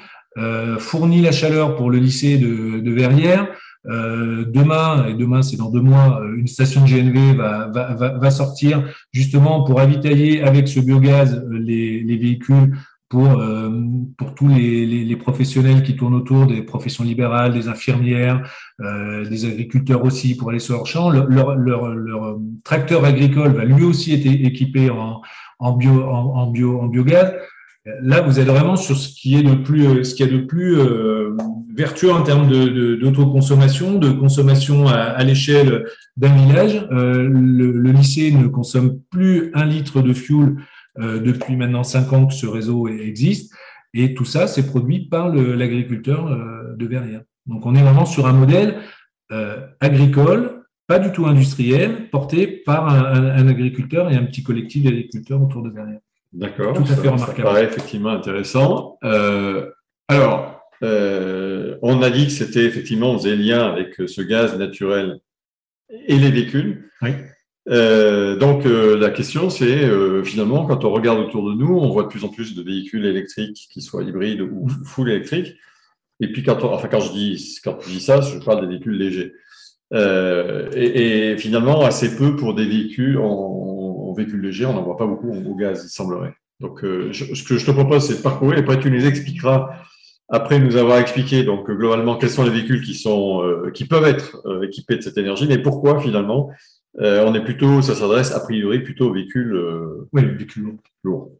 fournit la chaleur pour le lycée de, de Verrières. Demain, et demain c'est dans deux mois, une station de GNV va, va, va, sortir justement pour avitailler avec ce biogaz les, les véhicules pour, euh, pour tous les, les, les, professionnels qui tournent autour, des professions libérales, des infirmières, euh, des agriculteurs aussi pour aller sur leur champ. Leur, leur, leur, leur, tracteur agricole va lui aussi être équipé en, en, bio, en, bio, en biogaz. Là, vous êtes vraiment sur ce qui est de plus, ce qui est de plus euh, vertueux en termes d'autoconsommation, de, de, consommation à, à l'échelle d'un village. Euh, le, le, lycée ne consomme plus un litre de fuel euh, depuis maintenant cinq ans que ce réseau existe. Et tout ça, c'est produit par l'agriculteur euh, de Verrières. Donc, on est vraiment sur un modèle agricole, pas du tout industriel, porté par un, agriculteur et un petit collectif d'agriculteurs autour de Verrières. D'accord. Tout à fait remarquable. Ça paraît effectivement intéressant. alors, on a dit que c'était effectivement, on faisait lien avec ce gaz naturel et les véhicules. Oui. Euh, donc euh, la question c'est euh, finalement quand on regarde autour de nous, on voit de plus en plus de véhicules électriques qui soient hybrides ou full électriques. Et puis quand enfin quand je dis quand je dis ça, je parle des véhicules légers. Et, et, finalement assez peu pour des véhicules en, véhicules légers, on n'en voit pas beaucoup au gaz, il semblerait. Donc ce que je te propose c'est de parcourir et après tu nous expliqueras après nous avoir expliqué donc globalement quels sont les véhicules qui sont qui peuvent être équipés de cette énergie, mais pourquoi finalement euh, on est plutôt, ça s'adresse a priori plutôt aux véhicules, euh, oui, véhicules lourds.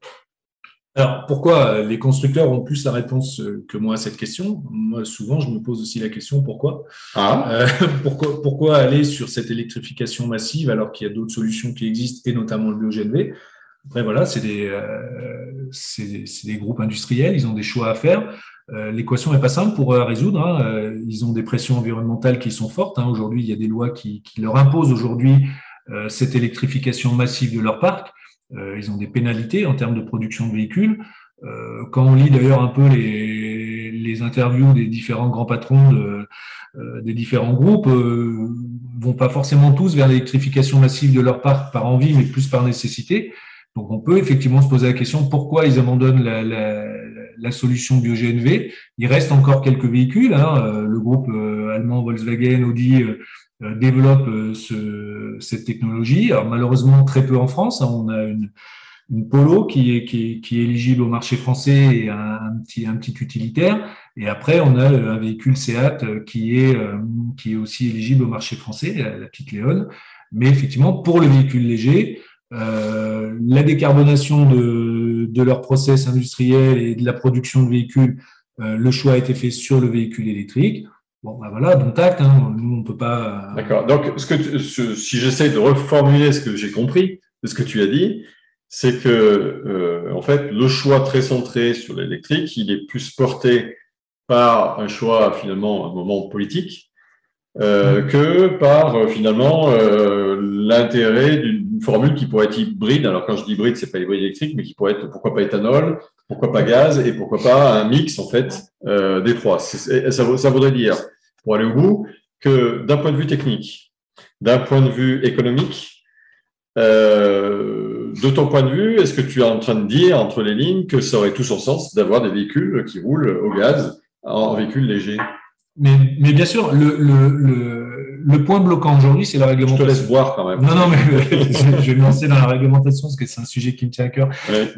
Alors, pourquoi les constructeurs ont plus la réponse que moi à cette question? Moi, souvent, je me pose aussi la question pourquoi? Ah. Euh, [LAUGHS] pourquoi, pourquoi aller sur cette électrification massive alors qu'il y a d'autres solutions qui existent, et notamment le BioGNV Après, voilà, c'est des, des, des, groupes industriels, ils ont des choix à faire. Euh, l'équation n'est pas simple pour eux à résoudre. Hein. Euh, ils ont des pressions environnementales qui sont fortes. Hein. Aujourd'hui, il y a des lois qui, leur imposent aujourd'hui euh, cette électrification massive de leur parc. ils ont des pénalités en termes de production de véhicules. quand on lit d'ailleurs un peu les, les, interviews des différents grands patrons de, des différents groupes, vont pas forcément tous vers l'électrification massive de leur parc par envie, mais plus par nécessité. Donc on peut effectivement se poser la question pourquoi ils abandonnent la, la, la solution BioGNV. Il reste encore quelques véhicules. Hein. Euh, le groupe euh, allemand Volkswagen, Audi euh, développe ce, cette technologie. Alors malheureusement très peu en France. Hein. On a une, une Polo qui est, qui, qui est, éligible au marché français et un, petit, un petit utilitaire. Et après, on a un véhicule Seat qui est, qui est aussi éligible au marché français, la petite Léon. Mais effectivement, pour le véhicule léger, la décarbonation de, de leur process industriel et de la production de véhicules, euh, le choix a été fait sur le véhicule électrique. Bon, ben voilà, donc tact, hein, nous on peut pas. D'accord. Donc, ce que si j'essaie de reformuler ce que j'ai compris de ce que tu as dit, c'est que euh, en fait le choix très centré sur l'électrique, il est plus porté par un choix finalement un moment politique euh, que par euh, finalement euh, l'intérêt d'une formule qui pourrait être hybride. Alors quand je dis hybride, c'est pas hybride électrique, mais qui pourrait être pourquoi pas éthanol, pourquoi pas gaz et pourquoi pas un mix en fait des trois. Ça, ça voudrait dire, pour aller au bout, que d'un point de vue technique, d'un point de vue économique, de ton point de vue, est-ce que tu es en train de dire entre les lignes que ça aurait tout son sens d'avoir des véhicules qui roulent au gaz en véhicule léger mais, mais bien sûr, le, le, le, le point bloquant aujourd'hui, c'est la réglementation. Je te laisse voir quand même. Non, non, mais [LAUGHS] je vais me lancer dans la réglementation parce que c'est un sujet qui me tient à cœur.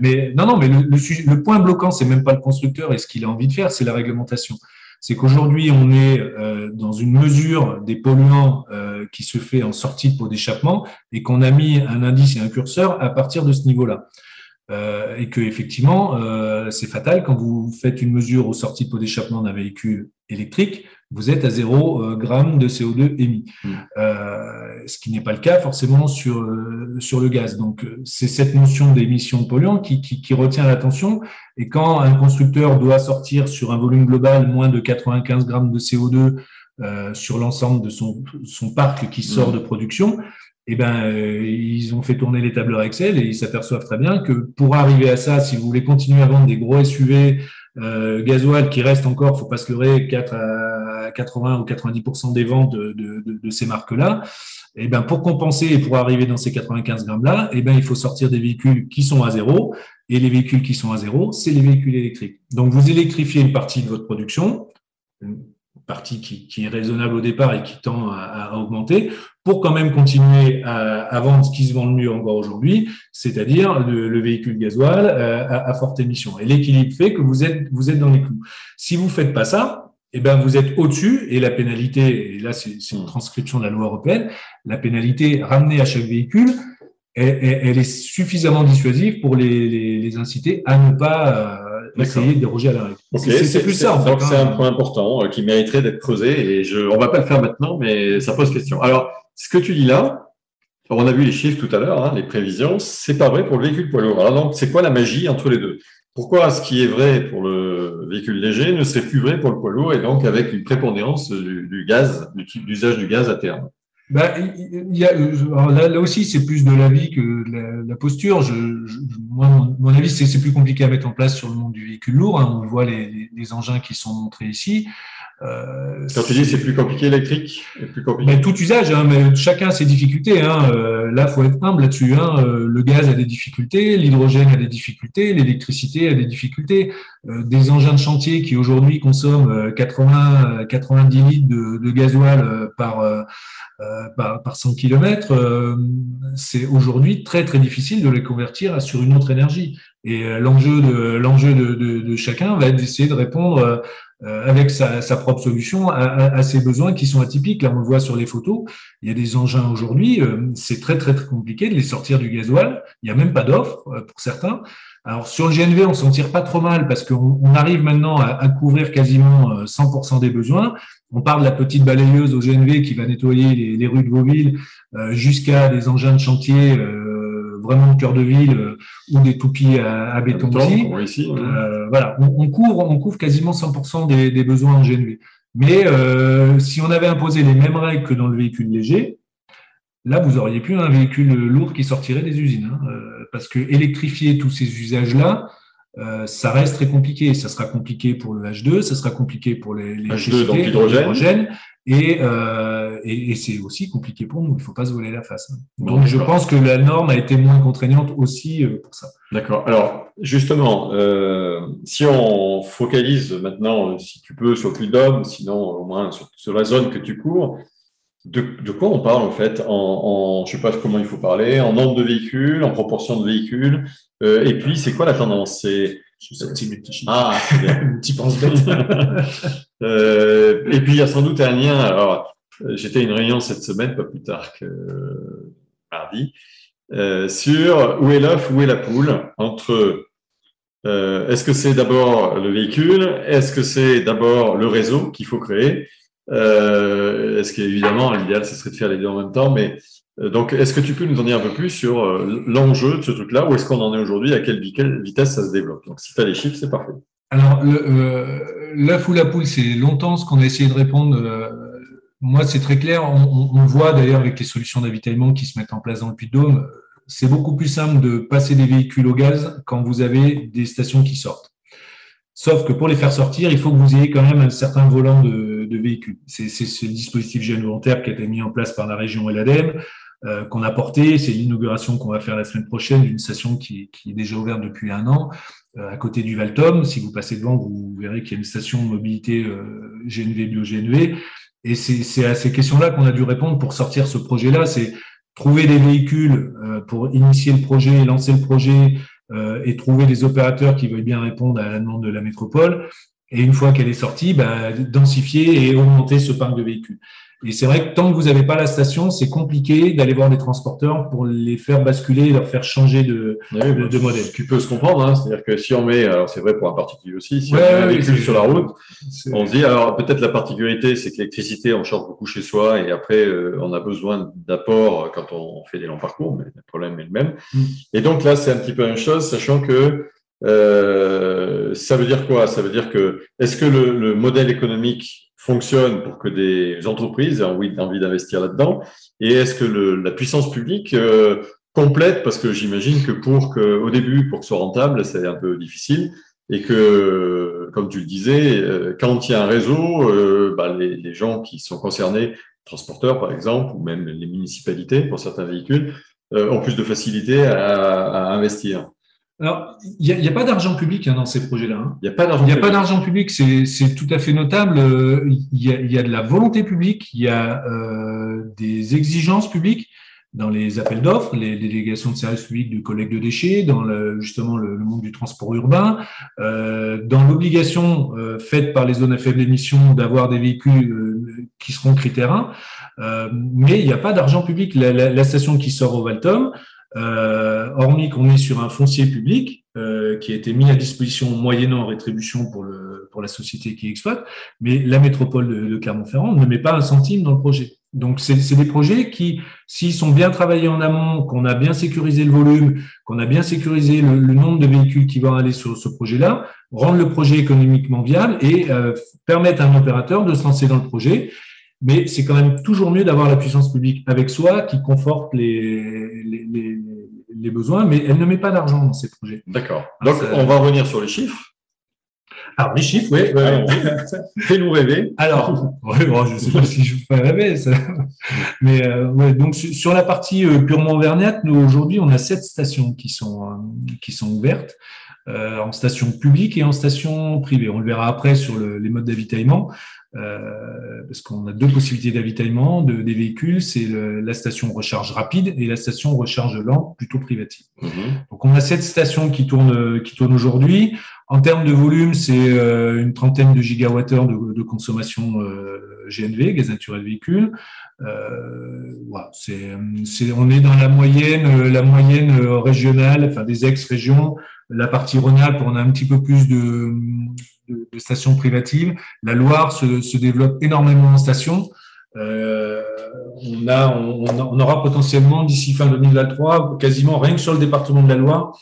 Mais non, non, mais le, le, le point bloquant, c'est même pas le constructeur et ce qu'il a envie de faire, c'est la réglementation. C'est qu'aujourd'hui, on est euh, dans une mesure des polluants euh, qui se fait en sortie de pot d'échappement et qu'on a mis un indice et un curseur à partir de ce niveau-là. euh, et que effectivement, euh, c'est fatal quand vous faites une mesure au sortie de pot d'échappement d'un véhicule électrique, vous êtes à 0 euh, g de CO2 émis, mmh. ce qui n'est pas le cas forcément sur sur le gaz. Donc c'est cette notion d'émission de polluants qui, qui, qui retient l'attention. Et quand un constructeur doit sortir sur un volume global moins de 95 grammes de CO2 sur l'ensemble de son, son parc qui sort mmh. de production, eh ben, euh, ils ont fait tourner les tableurs Excel et ils s'aperçoivent très bien que pour arriver à ça, si vous voulez continuer à vendre des gros SUV euh, gasoil qui restent encore, faut pas se leurrer, 4 à 80 ou 90% des ventes de, ces marques-là, eh ben, pour compenser et pour arriver dans ces 95 grammes-là, eh ben, il faut sortir des véhicules qui sont à zéro. Et les véhicules qui sont à zéro, c'est les véhicules électriques. Donc, vous électrifiez une partie de votre production, partie qui, est raisonnable au départ et qui tend à, augmenter, pour quand même continuer à, vendre ce qui se vend le mieux encore aujourd'hui, c'est-à-dire le, véhicule gasoil euh, à, forte émission. Et l'équilibre fait que vous êtes, vous êtes dans les clous. Si vous faites pas ça, eh ben vous êtes au-dessus et la pénalité, et là c'est une transcription de la loi européenne, la pénalité ramenée à chaque véhicule, elle, est suffisamment dissuasive pour les, inciter à ne pas euh, essayer de déroger à la règle. c'est plus ça. En fait, donc c'est hein. un point important euh, qui mériterait d'être creusé et je, on va pas le faire maintenant, mais ça pose question. Alors, ce que tu dis là, on a vu les chiffres tout à l'heure, hein, les prévisions, c'est pas vrai pour le véhicule poids lourd. Alors donc, c'est quoi la magie entre les deux? Pourquoi ce qui est vrai pour le véhicule léger ne serait plus vrai pour le poids lourd et donc avec une prépondérance du, du gaz, l'usage du gaz à terme bah, là, aussi, c'est plus de l'avis que de la, posture. Moi, mon, avis, c'est plus compliqué à mettre en place sur le monde du véhicule lourd. Hein. On voit les, engins qui sont montrés ici. Euh, Quand tu dis c'est plus compliqué électrique, plus compliqué. Mais tout usage, hein, mais chacun a ses difficultés. Hein. Euh, là, faut être humble là-dessus. Hein. Euh, le gaz a des difficultés, l'hydrogène a des difficultés, l'électricité a des difficultés. Euh, des engins de chantier qui aujourd'hui consomment 80, 90 litres de, de gasoil par euh, par, par 100 km, euh, c'est aujourd'hui très très difficile de les convertir sur une autre énergie. Et euh, l'enjeu de l'enjeu de, de, de, chacun va être d'essayer de répondre avec sa, sa, propre solution à, à, ces besoins qui sont atypiques. Là, on le voit sur les photos. Il y a des engins aujourd'hui, c'est très très très compliqué de les sortir du gasoil. Il n'y a même pas d'offre pour certains. Alors sur le GNV, on s'en tire pas trop mal parce qu'on on arrive maintenant à, à, couvrir quasiment 100% des besoins. On parle de la petite balayeuse au GNV qui va nettoyer les, rues de euh, jusqu'à des engins de chantier euh, vraiment de cœur de ville euh, ou des toupies à, béton aussi. voilà, on, couvre, on couvre quasiment 100% des, besoins en GNV. Mais si on avait imposé les mêmes règles que dans le véhicule léger, là, vous auriez plus un véhicule lourd qui sortirait des usines. Hein, parce que électrifier tous ces usages-là, euh, ça reste très compliqué. Ça sera compliqué pour le H2, ça sera compliqué pour les, les H2, donc l'hydrogène. Et, euh, et, et c'est aussi compliqué pour nous. Il ne faut pas se voler la face. Donc, je pense que la norme a été moins contraignante aussi euh, pour ça. D'accord. Alors, justement, euh, si on focalise maintenant, si tu peux, sur Puy-de-Dôme, sinon au moins sur, sur, la zone que tu cours, de, de, quoi on parle en fait en, en, je sais pas comment il faut parler, en nombre de véhicules, en proportion de véhicules, euh, et puis c'est quoi la tendance? C'est ah, petit [LAUGHS] pense-bête. [LAUGHS] euh, et puis il y a sans doute un lien. Alors, j'étais à une réunion cette semaine, pas plus tard que mardi, euh, sur où est l'œuf, où est la poule entre euh, est-ce que c'est d'abord le véhicule, est-ce que c'est d'abord le réseau qu'il faut créer? Euh, est-ce qu'évidemment, l'idéal, ce serait de faire les deux en même temps, mais euh, donc, est-ce que tu peux nous en dire un peu plus sur euh, l'enjeu de ce truc-là? Où est-ce qu'on en est aujourd'hui? À quelle vitesse ça se développe? Donc, si tu as les chiffres, c'est parfait. Alors, l'œuf ou la poule, c'est longtemps ce qu'on a essayé de répondre. moi, c'est très clair. On, voit d'ailleurs avec les solutions d'avitaillement qui se mettent en place dans le Puy-de-Dôme, c'est beaucoup plus simple de passer des véhicules au gaz quand vous avez des stations qui sortent. Sauf que pour les faire sortir, il faut que vous ayez quand même un certain volant de, véhicules. C'est ce dispositif gène volontaire qui a été mis en place par la région et l'ADEME, euh, qu'on a porté. C'est l'inauguration qu'on va faire la semaine prochaine d'une station qui, est déjà ouverte depuis un an, euh, à côté du Valtom. Si vous passez devant, vous verrez qu'il y a une station mobilité euh, GNV, bio-GNV. Et c'est à ces questions-là qu'on a dû répondre pour sortir ce projet-là. C'est trouver des véhicules pour initier le projet, lancer le projet, et trouver des opérateurs qui veulent bien répondre à la demande de la métropole. Et une fois qu'elle est sortie, bah, densifier et augmenter ce parc de véhicules. Et c'est vrai que tant que vous n'avez pas la station, c'est compliqué d'aller voir des transporteurs pour les faire basculer leur faire changer de, de, modèle. Ce qui peut se comprendre, hein. c'est-à-dire que si on met, alors c'est vrai pour un particulier aussi, si on met un véhicule sur la route, on se dit, alors peut-être la particularité, c'est que l'électricité, on charge beaucoup chez soi et après, euh, on a besoin d'apport quand on fait des longs parcours, mais le problème est le même. Mm. Et donc là, c'est un petit peu la même chose, sachant que euh, ça veut dire quoi? Ça veut dire que est-ce que le, le modèle économique fonctionne pour que des entreprises aient envie, d'investir là-dedans? Et est-ce que la puissance publique euh, complète? Parce que j'imagine que pour que, au début, pour que ce soit rentable, c'est un peu difficile. Et que, comme tu le disais, euh, quand il y a un réseau, euh, bah, les, gens qui sont concernés, transporteurs par exemple, ou même les municipalités pour certains véhicules, ont plus de facilité à investir. Alors, il n'y a, a, pas d'argent public hein, dans ces projets-là. Hein. Il n'y a pas d'argent public. Il a pas d'argent public, c'est tout à fait notable. Il y, a, y, a, de la volonté publique, il y a euh, des exigences publiques dans les appels d'offres, les délégations de services publics du collecte de déchets, dans le, justement le, le, monde du transport urbain, euh, dans l'obligation euh, faite par les zones à faible émission d'avoir des véhicules euh, qui seront critères euh, mais il n'y a pas d'argent public. La, la, la, station qui sort au Valtom, euh, hormis qu'on est sur un foncier public euh, qui a été mis à disposition moyennant rétribution pour, le, pour la société qui exploite, mais la métropole de, Clermont-Ferrand ne met pas un centime dans le projet. Donc, c'est des projets qui, s'ils sont bien travaillés en amont, qu'on a bien sécurisé le volume, qu'on a bien sécurisé le, le, nombre de véhicules qui vont aller sur ce projet-là, rendent le projet économiquement viable et euh, permettent à un opérateur de se lancer dans le projet mais c'est quand même toujours mieux d'avoir la puissance publique avec soi qui conforte les, les, les, les besoins, mais elle ne met pas d'argent dans ces projets. D'accord. Donc, on va revenir sur les chiffres. Alors, les chiffres, oui. [LAUGHS] Fais-nous rêver. Alors, ouais, bon, je ne sais pas si je vous fais rêver, ça. mais euh, ouais, donc sur la partie euh, purement auvergnate, nous aujourd'hui, on a sept stations qui sont euh, qui sont ouvertes. Euh, en station publique et en station privée. On le verra après sur le, les modes d'avitaillement. Euh, parce qu'on a deux possibilités d'avitaillement de, des véhicules, c'est la station recharge rapide et la station recharge lente, plutôt privative. Mmh. Donc on a cette station qui tourne qui tourne aujourd'hui. En termes de volume, c'est euh, une trentaine de gigawattheures de, de consommation euh, GNV, gaz naturel véhicule. Euh, voilà, c'est, on est dans la moyenne, la moyenne régionale, enfin des ex-régions. La partie Rhône-Alpes, on a un petit peu plus de, de, stations privatives. La Loire se, développe énormément en stations. Euh, on, on, aura potentiellement d'ici fin 2023, quasiment rien que sur le département de la Loire,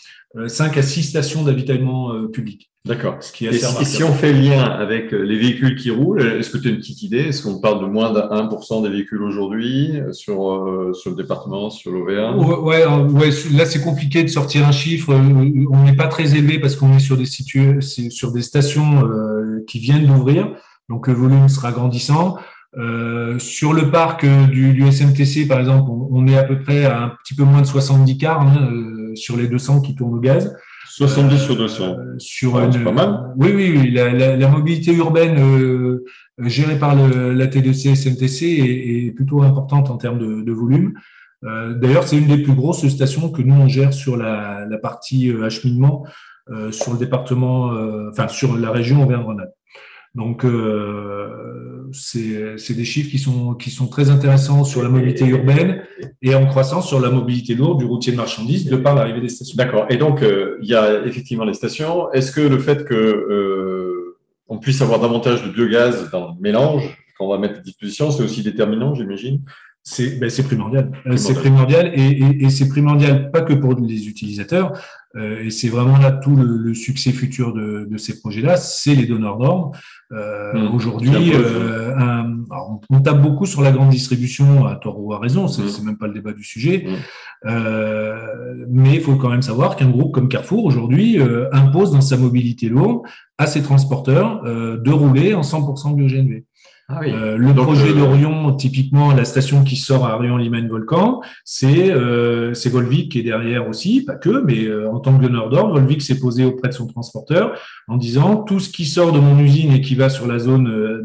5 euh, à 6 stations d'avitaillement euh, public. D'accord. Ce qui est assez et, et, si on fait le lien avec euh, les véhicules qui roulent, est-ce que tu as une petite idée? Est-ce qu'on parle de moins de 1% des véhicules aujourd'hui sur, euh, sur le département, sur l'OVA ouais, ouais, là c'est compliqué de sortir un chiffre. On n'est pas très élevé parce qu'on est sur des, situ... sur des stations euh, qui viennent d'ouvrir, donc le volume sera grandissant. Euh, sur le parc du, du, SMTC, par exemple, on, on, est à peu près à un petit peu moins de 70 cars hein, sur les 200 qui tournent au gaz. 70 euh, sur 200. sur ouais, une, pas mal. Oui, oui, oui. La, la, la mobilité urbaine euh, gérée par le, la TDC SMTC est, est, plutôt importante en termes de, de volume. D'ailleurs, c'est une des plus grosses stations que nous on gère sur la, la partie acheminement sur le département, enfin sur la région Auvergne-Rhône-Alpes. Donc, euh, c'est des chiffres qui sont, qui sont très intéressants sur la mobilité urbaine et en croissance sur la mobilité lourde du routier de marchandises de par l'arrivée des stations. D'accord. Et donc, euh, il y a effectivement les stations. Est-ce que le fait que euh, on puisse avoir davantage de biogaz dans le mélange qu'on va mettre à disposition, c'est aussi déterminant, j'imagine? C'est ben primordial. C'est primordial et, et, et c'est primordial pas que pour les utilisateurs, euh, et c'est vraiment là tout le, le succès futur de, de ces projets-là, c'est les donneurs d'ordre. Euh, mmh. Aujourd'hui, euh, on, tape beaucoup sur la grande distribution, à tort ou à raison, c'est mmh. même pas le débat du sujet. Mmh. Euh, mais il faut quand même savoir qu'un groupe comme Carrefour aujourd'hui euh, impose dans sa mobilité lourde à ses transporteurs de rouler en 100% de GNV. Ah oui. euh, le Donc, projet euh... d'Orion, typiquement la station qui sort à Orion Limaine Volcan, c'est euh, Volvic qui est derrière aussi, pas que, mais euh, en tant que donneur d'ordre, Volvic s'est posé auprès de son transporteur en disant tout ce qui sort de mon usine et qui va sur la zone de,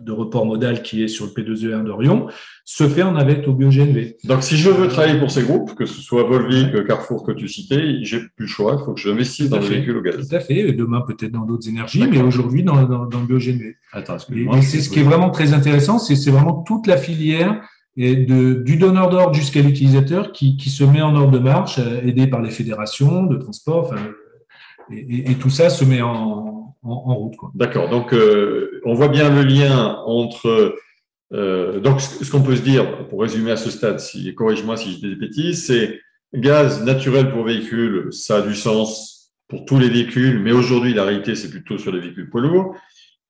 de report modal qui est sur le P2E1 d'Orion se fait en navette au BioGNV. Donc, si je veux travailler pour ces groupes, que ce soit Volvic, Carrefour que tu citais, j'ai plus le choix. Il faut que j'investisse dans le véhicule au gaz. Tout à fait. Et demain, peut-être dans d'autres énergies, mais aujourd'hui, dans, dans, dans, le BioGNV. Attends, et, c'est ce qui est vraiment très intéressant, c'est vraiment toute la filière et de, du donneur d'ordre jusqu'à l'utilisateur qui, qui, se met en ordre de marche, euh, aidé par les fédérations de transport. et, et, tout ça se met en, en, route. D'accord. Donc, euh, on voit bien le lien entre. Euh, donc, ce, qu'on peut se dire, pour résumer à ce stade, si, corrige-moi si j'ai des bêtises, c'est gaz naturel pour véhicule, ça a du sens pour tous les véhicules, mais aujourd'hui, la réalité, c'est plutôt sur les véhicules poids lourds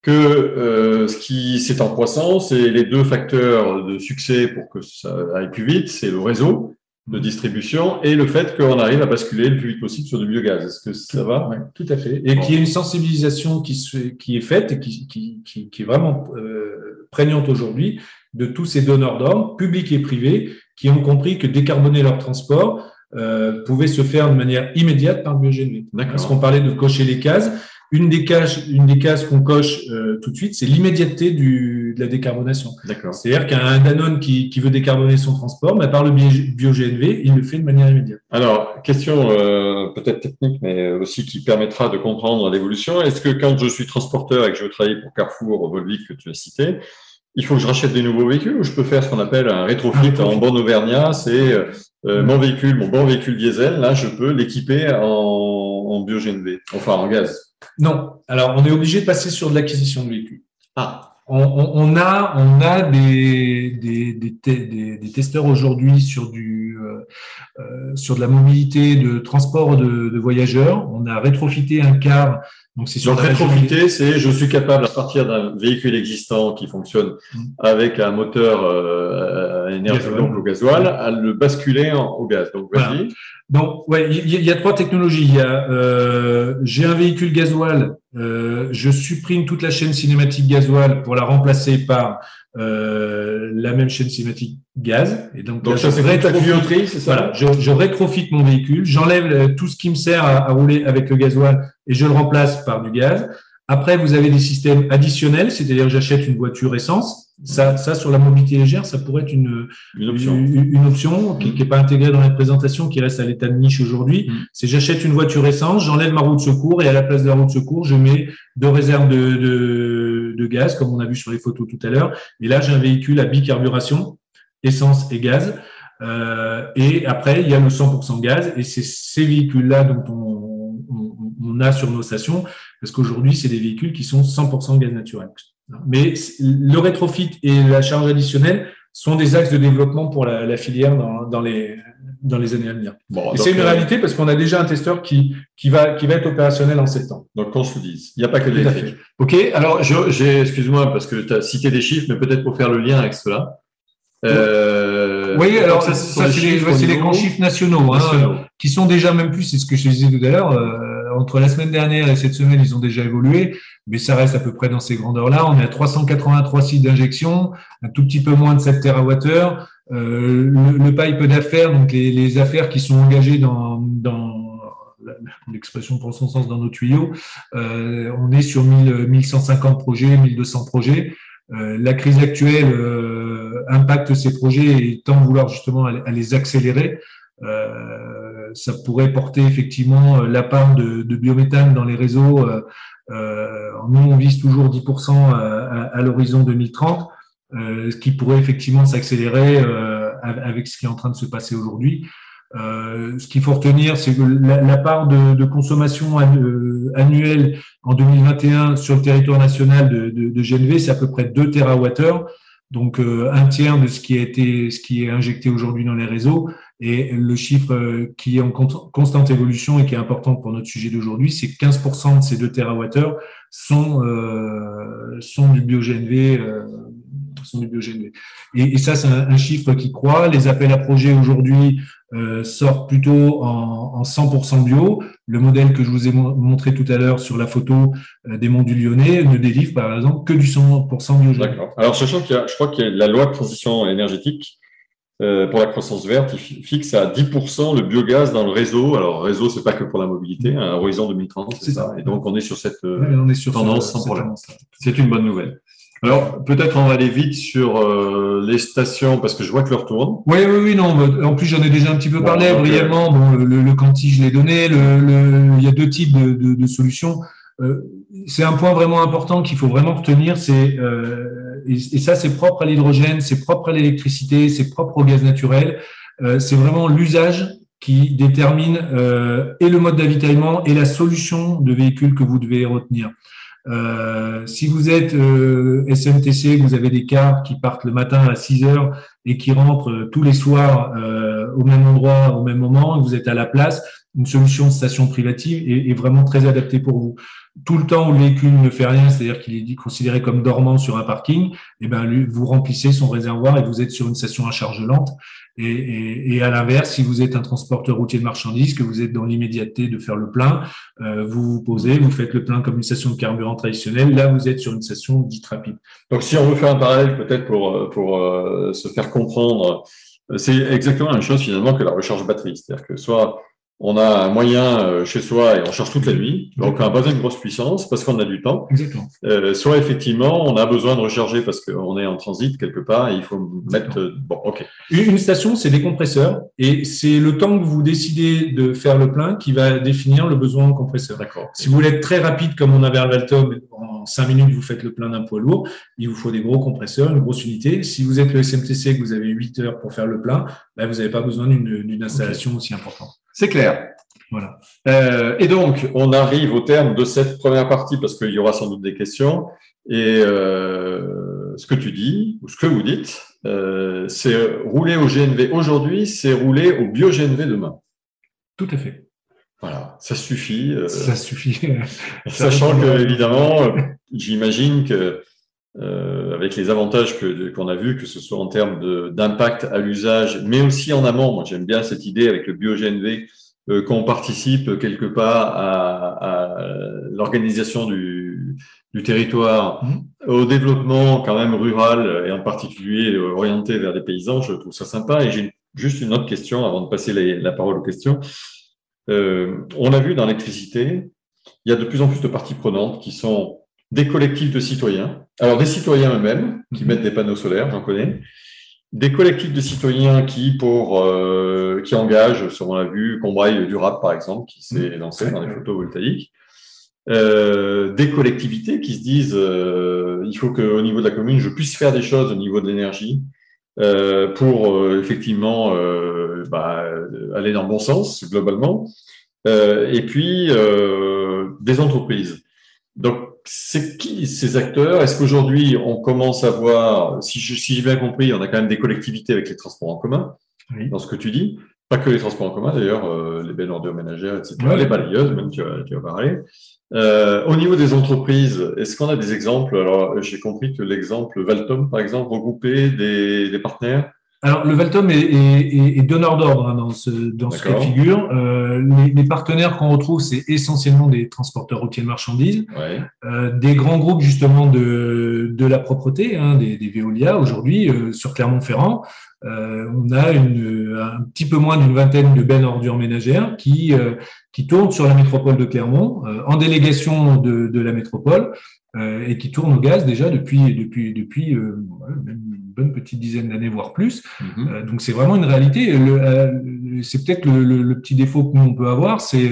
que euh, ce qui c'est en croissance et les deux facteurs de succès pour que ça aille plus vite, c'est le réseau de distribution et le fait qu'on arrive à basculer le plus vite possible sur du biogaz. Est-ce que ça va? oui, Tout à fait. Et qu'il y ait une sensibilisation qui, se, qui est faite et qui, qui, qui, qui est vraiment euh, prégnante aujourd'hui de tous ces donneurs d'ordre, publics et privés, qui ont compris que décarboner leur transport euh, pouvait se faire de manière immédiate par le biogénie. Parce qu'on parlait de cocher les cases une des cases, une des cases qu'on coche euh, tout de suite, c'est l'immédiateté de la décarbonation. D'accord. C'est-à-dire qu'un Danone qui, qui, veut décarboner son transport, par le bio-GNV, il le fait de manière immédiate. Alors, question euh, peut-être technique, mais aussi qui permettra de comprendre l'évolution. Est-ce que quand je suis transporteur et que je veux travailler pour Carrefour, Volvic que tu as cité, il faut que je rachète des nouveaux véhicules ou je peux faire ce qu'on appelle un rétrofit, en bon auvergnat, c'est euh, mon véhicule, mon bon véhicule diesel, là je peux l'équiper en, en bio-GNV, enfin en gaz. Non. Alors, on est obligé de passer sur de l'acquisition de véhicules. Ah. On, on, a, on a des, des, des, des testeurs aujourd'hui sur du euh, euh, sur de la mobilité de transport de, de, voyageurs. On a rétrofité un car. Donc, c'est sur Donc, rétrofité, c'est je suis capable à partir d'un véhicule existant qui fonctionne mmh. avec un moteur euh, à énergie donc au gasoil, à le basculer en, au gaz. Donc, vas-y. Donc, ouais, il y, a trois technologies. Il y a, euh, j'ai un véhicule gasoil, euh, je supprime toute la chaîne cinématique gasoil pour la remplacer par euh, la même chaîne cinématique gaz. Et donc, donc ça, c'est ta tuyauterie, c'est ça Voilà, je, je rétrofite mon véhicule, j'enlève euh, tout ce qui me sert à, à, rouler avec le gasoil et je le remplace par du gaz. Après, vous avez des systèmes additionnels, c'est-à-dire j'achète une voiture essence. Ça, ça, sur la mobilité légère, ça pourrait être une, une option, une, option qui n'est pas intégrée dans la présentation, qui reste à l'état de niche aujourd'hui. Mm. C'est j'achète une voiture essence, j'enlève ma roue de secours et à la place de la roue de secours, je mets deux réserves de, de, de gaz, comme on a vu sur les photos tout à l'heure. Et là, j'ai un véhicule à bicarburation, essence et gaz. Euh, et après, il y a le 100% gaz. Et c'est ces véhicules-là dont on, on, on a sur nos stations parce qu'aujourd'hui, c'est des véhicules qui sont 100% gaz naturel. Mais le rétrofit et la charge additionnelle sont des axes de développement pour la, la filière dans, dans, les, dans les années à venir. Bon, et c'est une euh, réalité parce qu'on a déjà un testeur qui, qui, va, qui va être opérationnel en septembre. Donc, qu'on se dise, il n'y a pas que des l'électrique. OK, alors j'ai, excuse-moi parce que tu as cité des chiffres, mais peut-être pour faire le lien avec cela. Euh, oui, alors ça, ça c'est les, grands chiffres nationaux, hein, qui sont déjà même plus, c'est ce que je disais tout à l'heure, euh, entre la semaine dernière et cette semaine, ils ont déjà évolué, mais ça reste à peu près dans ces grandeurs-là. On est à 383 sites d'injection, un tout petit peu moins de 7 TWh. Euh, le, pipe d'affaires, donc les, affaires qui sont engagées dans, l'expression prend son sens dans nos tuyaux, euh, on est sur 1000, 1150 projets, 1200 projets. Euh, la crise actuelle euh, impacte ces projets et tend vouloir justement à, à les accélérer. Euh, ça pourrait porter effectivement euh, la part de, biométhane dans les réseaux. Euh, euh nous, on vise toujours 10% à, l'horizon 2030, ce qui pourrait effectivement s'accélérer avec ce qui est en train de se passer aujourd'hui. Euh, ce qu'il faut retenir, c'est que la, part de, consommation annuelle en 2021 sur le territoire national de, de, c'est à peu près 2 TWh, donc un tiers de ce qui a été, ce qui est injecté aujourd'hui dans les réseaux. Et le chiffre euh, qui est en constante évolution et qui est important pour notre sujet d'aujourd'hui, c'est que 15% de ces 2 TWh sont, euh, sont du bio-GNV. Euh, sont du. Et, et, ça, c'est un, chiffre qui croît. Les appels à projets aujourd'hui euh, sortent plutôt en, en, 100% bio. Le modèle que je vous ai montré tout à l'heure sur la photo euh, des monts du Lyonnais ne délivre par exemple que du 100% bio. D'accord. Alors, sachant qu'il y a, je crois qu'il y a la loi de transition énergétique euh, pour la croissance verte, il fixe à 10% le biogaz dans le réseau. Alors, réseau, c'est pas que pour la mobilité, hein, horizon 2030, c'est ça. Et donc, on est sur cette euh, on est sur tendance sans problème. C'est une bonne nouvelle. Alors, peut-être on va aller vite sur euh, les stations, parce que je vois que l'heure tourne. Oui, oui, oui, non. En plus, j'en ai déjà un petit peu parlé brièvement. Bon, le, le, quanti, je l'ai donné. Le, il y a deux types de, de, de solutions. C'est un point vraiment important qu'il faut vraiment retenir. C'est et, ça, c'est propre à l'hydrogène, c'est propre à l'électricité, c'est propre au gaz naturel. Euh, c'est vraiment l'usage qui détermine euh, et le mode d'avitaillement et la solution de véhicule que vous devez retenir. Euh, si vous êtes euh, SMTC, vous avez des cars qui partent le matin à 6 heures et qui rentrent tous les soirs au même endroit, au même moment, vous êtes à la place, une solution de station privative est, vraiment très adaptée pour vous. Tout le temps où le véhicule ne fait rien, c'est-à-dire qu'il est considéré comme dormant sur un parking, eh ben, vous remplissez son réservoir et vous êtes sur une station à charge lente. Et, et, et, à l'inverse, si vous êtes un transporteur routier de marchandises, que vous êtes dans l'immédiateté de faire le plein, euh, vous vous posez, vous faites le plein comme une station de carburant traditionnelle. Là, vous êtes sur une station dite rapide. Donc, si on veut faire un parallèle, peut-être pour, pour euh, se faire comprendre, c'est exactement la même chose finalement que la recharge batterie. C'est-à-dire que soit on a un moyen euh, chez soi et on charge toute la nuit, donc on a besoin d'une grosse puissance parce qu'on a du temps. Euh, soit effectivement, on a besoin de recharger parce qu'on est en transit quelque part et il faut mettre. Euh, bon, ok. Une, station, c'est des compresseurs et c'est le temps que vous décidez de faire le plein qui va définir le besoin en compresseur. D'accord. Si vous voulez être très rapide comme on avait à Valtom, en 5 minutes vous faites le plein d'un poids lourd, il vous faut des gros compresseurs, une grosse unité. Si vous êtes le SMTC que vous avez 8 heures pour faire le plein, ben vous n'avez pas besoin d'une installation okay. aussi importante. C'est clair. Voilà. Euh, et donc, on arrive au terme de cette première partie parce qu'il y aura sans doute des questions. Et euh, ce que tu dis, ou ce que vous dites, euh, c'est rouler au GNV aujourd'hui, c'est rouler au bio-GNV demain. Tout à fait. Voilà, ça suffit. Ça suffit. [LAUGHS] sachant que, évidemment, [LAUGHS] j'imagine que euh, avec les avantages que qu'on a vus, que ce soit en termes d'impact à l'usage, mais aussi en amont. Moi, j'aime bien cette idée avec le bio-GNV euh, qu'on participe quelque part à, à l'organisation du, du, territoire, mmh. au développement quand même rural et en particulier orienté vers des paysans. Je trouve ça sympa. Et j'ai juste une autre question avant de passer les, la parole aux questions. Euh, on a vu dans l'électricité, il y a de plus en plus de parties prenantes qui sont des collectifs de citoyens, alors des citoyens eux-mêmes qui mettent des panneaux solaires, j'en connais, des collectifs de citoyens qui pour euh, qui engagent, selon la vue, Combraille Durable par exemple, qui s'est lancé dans les photovoltaïques, euh, des collectivités qui se disent euh, il faut qu'au niveau de la commune, je puisse faire des choses au niveau de l'énergie euh, pour euh, effectivement euh, bah, aller dans le bon sens globalement, et puis des entreprises. Donc c'est qui ces acteurs? Est-ce qu'aujourd'hui, on commence à voir, si j'ai bien compris, on a quand même des collectivités avec les transports en commun, oui. dans ce que tu dis. Pas que les transports en commun, d'ailleurs, euh, les belles ordures ménagères, etc., les balayeuses, même tu vas, tu vas parler. Euh, au niveau des entreprises, est-ce qu'on a des exemples? Alors, j'ai compris que l'exemple Valtom, par exemple, regroupait des, des partenaires alors, le Valtom est, est, est donneur d'ordre hein, dans ce, dans ce cas de figure. Euh, les, les, partenaires qu'on retrouve, c'est essentiellement des transporteurs routiers de marchandises, ouais. euh, des grands groupes justement de, de la propreté, hein, des, des Veolia aujourd'hui euh, sur Clermont-Ferrand. Euh, on a une, un petit peu moins d'une vingtaine de bennes ordures ménagères qui, euh, qui tournent sur la métropole de Clermont euh, en délégation de, de la métropole et qui tournent au gaz déjà depuis, depuis, depuis même bonne petite dizaine d'années, voire plus. Mm -hmm. donc c'est vraiment une réalité. C'est peut-être le, le, le, petit défaut que nous on peut avoir, c'est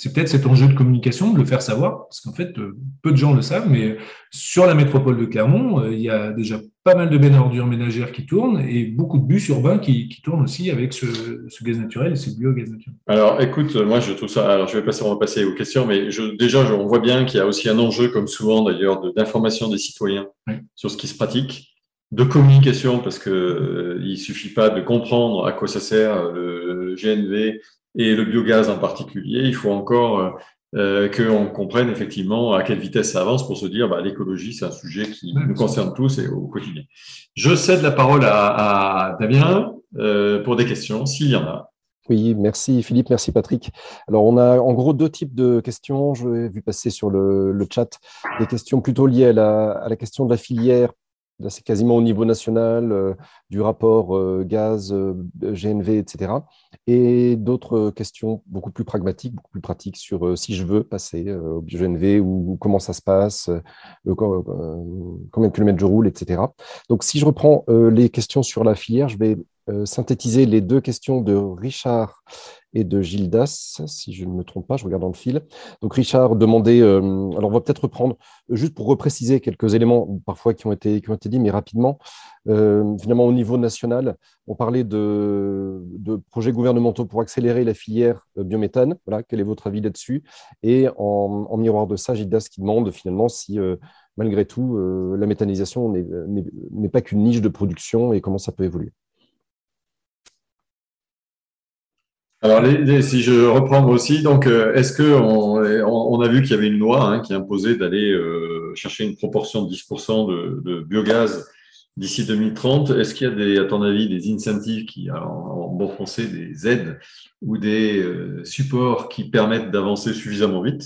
c'est peut-être cet enjeu de communication, de le faire savoir, parce qu'en fait, peu de gens le savent, mais sur la métropole de Clermont, il y a déjà pas mal de bennes ordures ménagères qui tournent et beaucoup de bus urbains qui, qui tournent aussi avec ce, ce, gaz naturel et ce biogaz naturel. Alors, écoute, moi, je trouve ça. Alors, je vais passer, on va passer aux questions, mais je, déjà, on voit bien qu'il y a aussi un enjeu, comme souvent d'ailleurs, d'information des citoyens oui. sur ce qui se pratique de communication parce que euh, il suffit pas de comprendre à quoi ça sert le GNV et le biogaz en particulier. Il faut encore euh, qu'on comprenne effectivement à quelle vitesse ça avance pour se dire bah, l'écologie c'est un sujet qui ouais, nous concerne tous et au quotidien. Je cède la parole à, à Damien euh, pour des questions s'il y en a. Oui, merci Philippe, merci Patrick. Alors, on a en gros deux types de questions. Je vais vu passer sur le, le chat des questions plutôt liées à la, à la question de la filière c'est quasiment au niveau national du rapport gaz, GNV, etc. Et d'autres questions beaucoup plus pragmatiques, beaucoup plus pratiques sur si je veux passer au GNV ou, comment ça se passe, combien de kilomètres je roule, etc. Donc, si je reprends les questions sur la filière, je vais synthétiser les deux questions de Richard et de Gildas, si je ne me trompe pas, je regarde dans le fil. Donc Richard demandait, euh, alors on va peut-être reprendre, euh, juste pour repréciser quelques éléments parfois qui ont été, qui dits, mais rapidement. Euh, finalement, au niveau national, on parlait de, de, projets gouvernementaux pour accélérer la filière biométhane. Voilà, quel est votre avis là-dessus? Et en, miroir de ça, Gildas qui demande finalement si, malgré tout, la méthanisation n'est pas qu'une niche de production et comment ça peut évoluer. Alors, si je reprends aussi, donc, euh, est-ce que on, a vu qu'il y avait une loi hein, qui imposait d'aller euh, chercher une proportion de 10% de, biogaz d'ici 2030 Est-ce qu'il y a, des, à ton avis, des incentives qui, en, bon français, des aides ou des euh, supports qui permettent d'avancer suffisamment vite?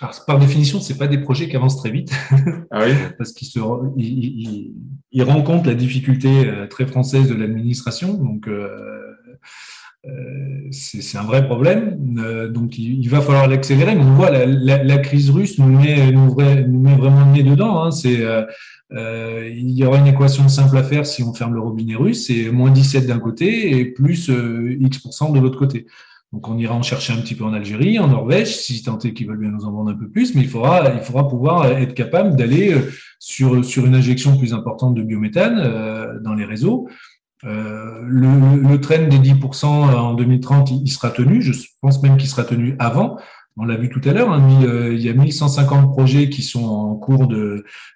Alors, par définition, c'est pas des projets qui avancent très vite, [LAUGHS] ah oui? Parce qu'ils se, ils, rencontrent la difficulté très française de l'administration. Donc, euh, c'est un vrai problème. Euh, donc, il, va falloir l'accélérer. Mais on voit la, crise russe nous met, vraiment le nez dedans. Hein. Euh, il y aura une équation simple à faire si on ferme le robinet russe, c'est moins 17 d'un côté et plus X% de l'autre côté. Donc on ira en chercher un petit peu en Algérie, en Norvège, si tant est qu'ils veulent bien nous en vendre un peu plus, mais il faudra, il faudra pouvoir être capable d'aller sur, sur une injection plus importante de biométhane dans les réseaux. Euh, le, le, trend des 10% en 2030, il, sera tenu. Je pense même qu'il sera tenu avant. On l'a vu tout à l'heure, hein, euh, il y a 1150 projets qui sont en cours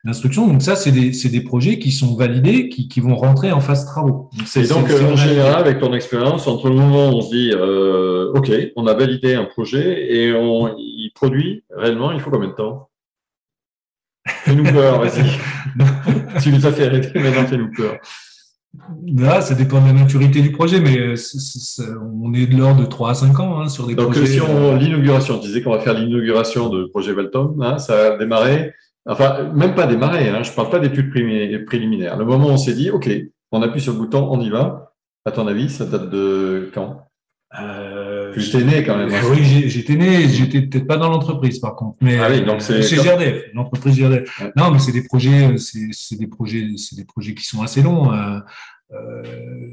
d'instruction. Donc ça, c'est des, des, projets qui sont validés, qui, qui, vont rentrer en phase travaux. Donc, et donc, en général, avec ton expérience, entre le moment où on se dit, euh, OK, on a validé un projet et on, il produit réellement, il faut combien de temps? Fais-nous peur, vas-y. [LAUGHS] tu nous as fait arrêter, maintenant fais-nous peur. Là, ça dépend de la maturité du projet, mais euh, on est de l'ordre de 3 à 5 ans hein, sur des Donc, projets. Donc, si on l'inauguration, tu disais qu'on va faire l'inauguration de projet Veltom, hein, ça a démarré, enfin, même pas démarré, hein, je ne parle pas d'études préliminaires. Le moment où on s'est dit, OK, on appuie sur le bouton, on y va, à ton avis, ça date de quand? Euh, j'étais né quand même. Hein. Oui, j'étais né, j'étais peut-être pas dans l'entreprise par contre, mais ah oui, donc c'est chez GRDF, l'entreprise GRDF. Non, mais c'est des projets, c'est des projets, c'est des projets qui sont assez longs. Euh, euh,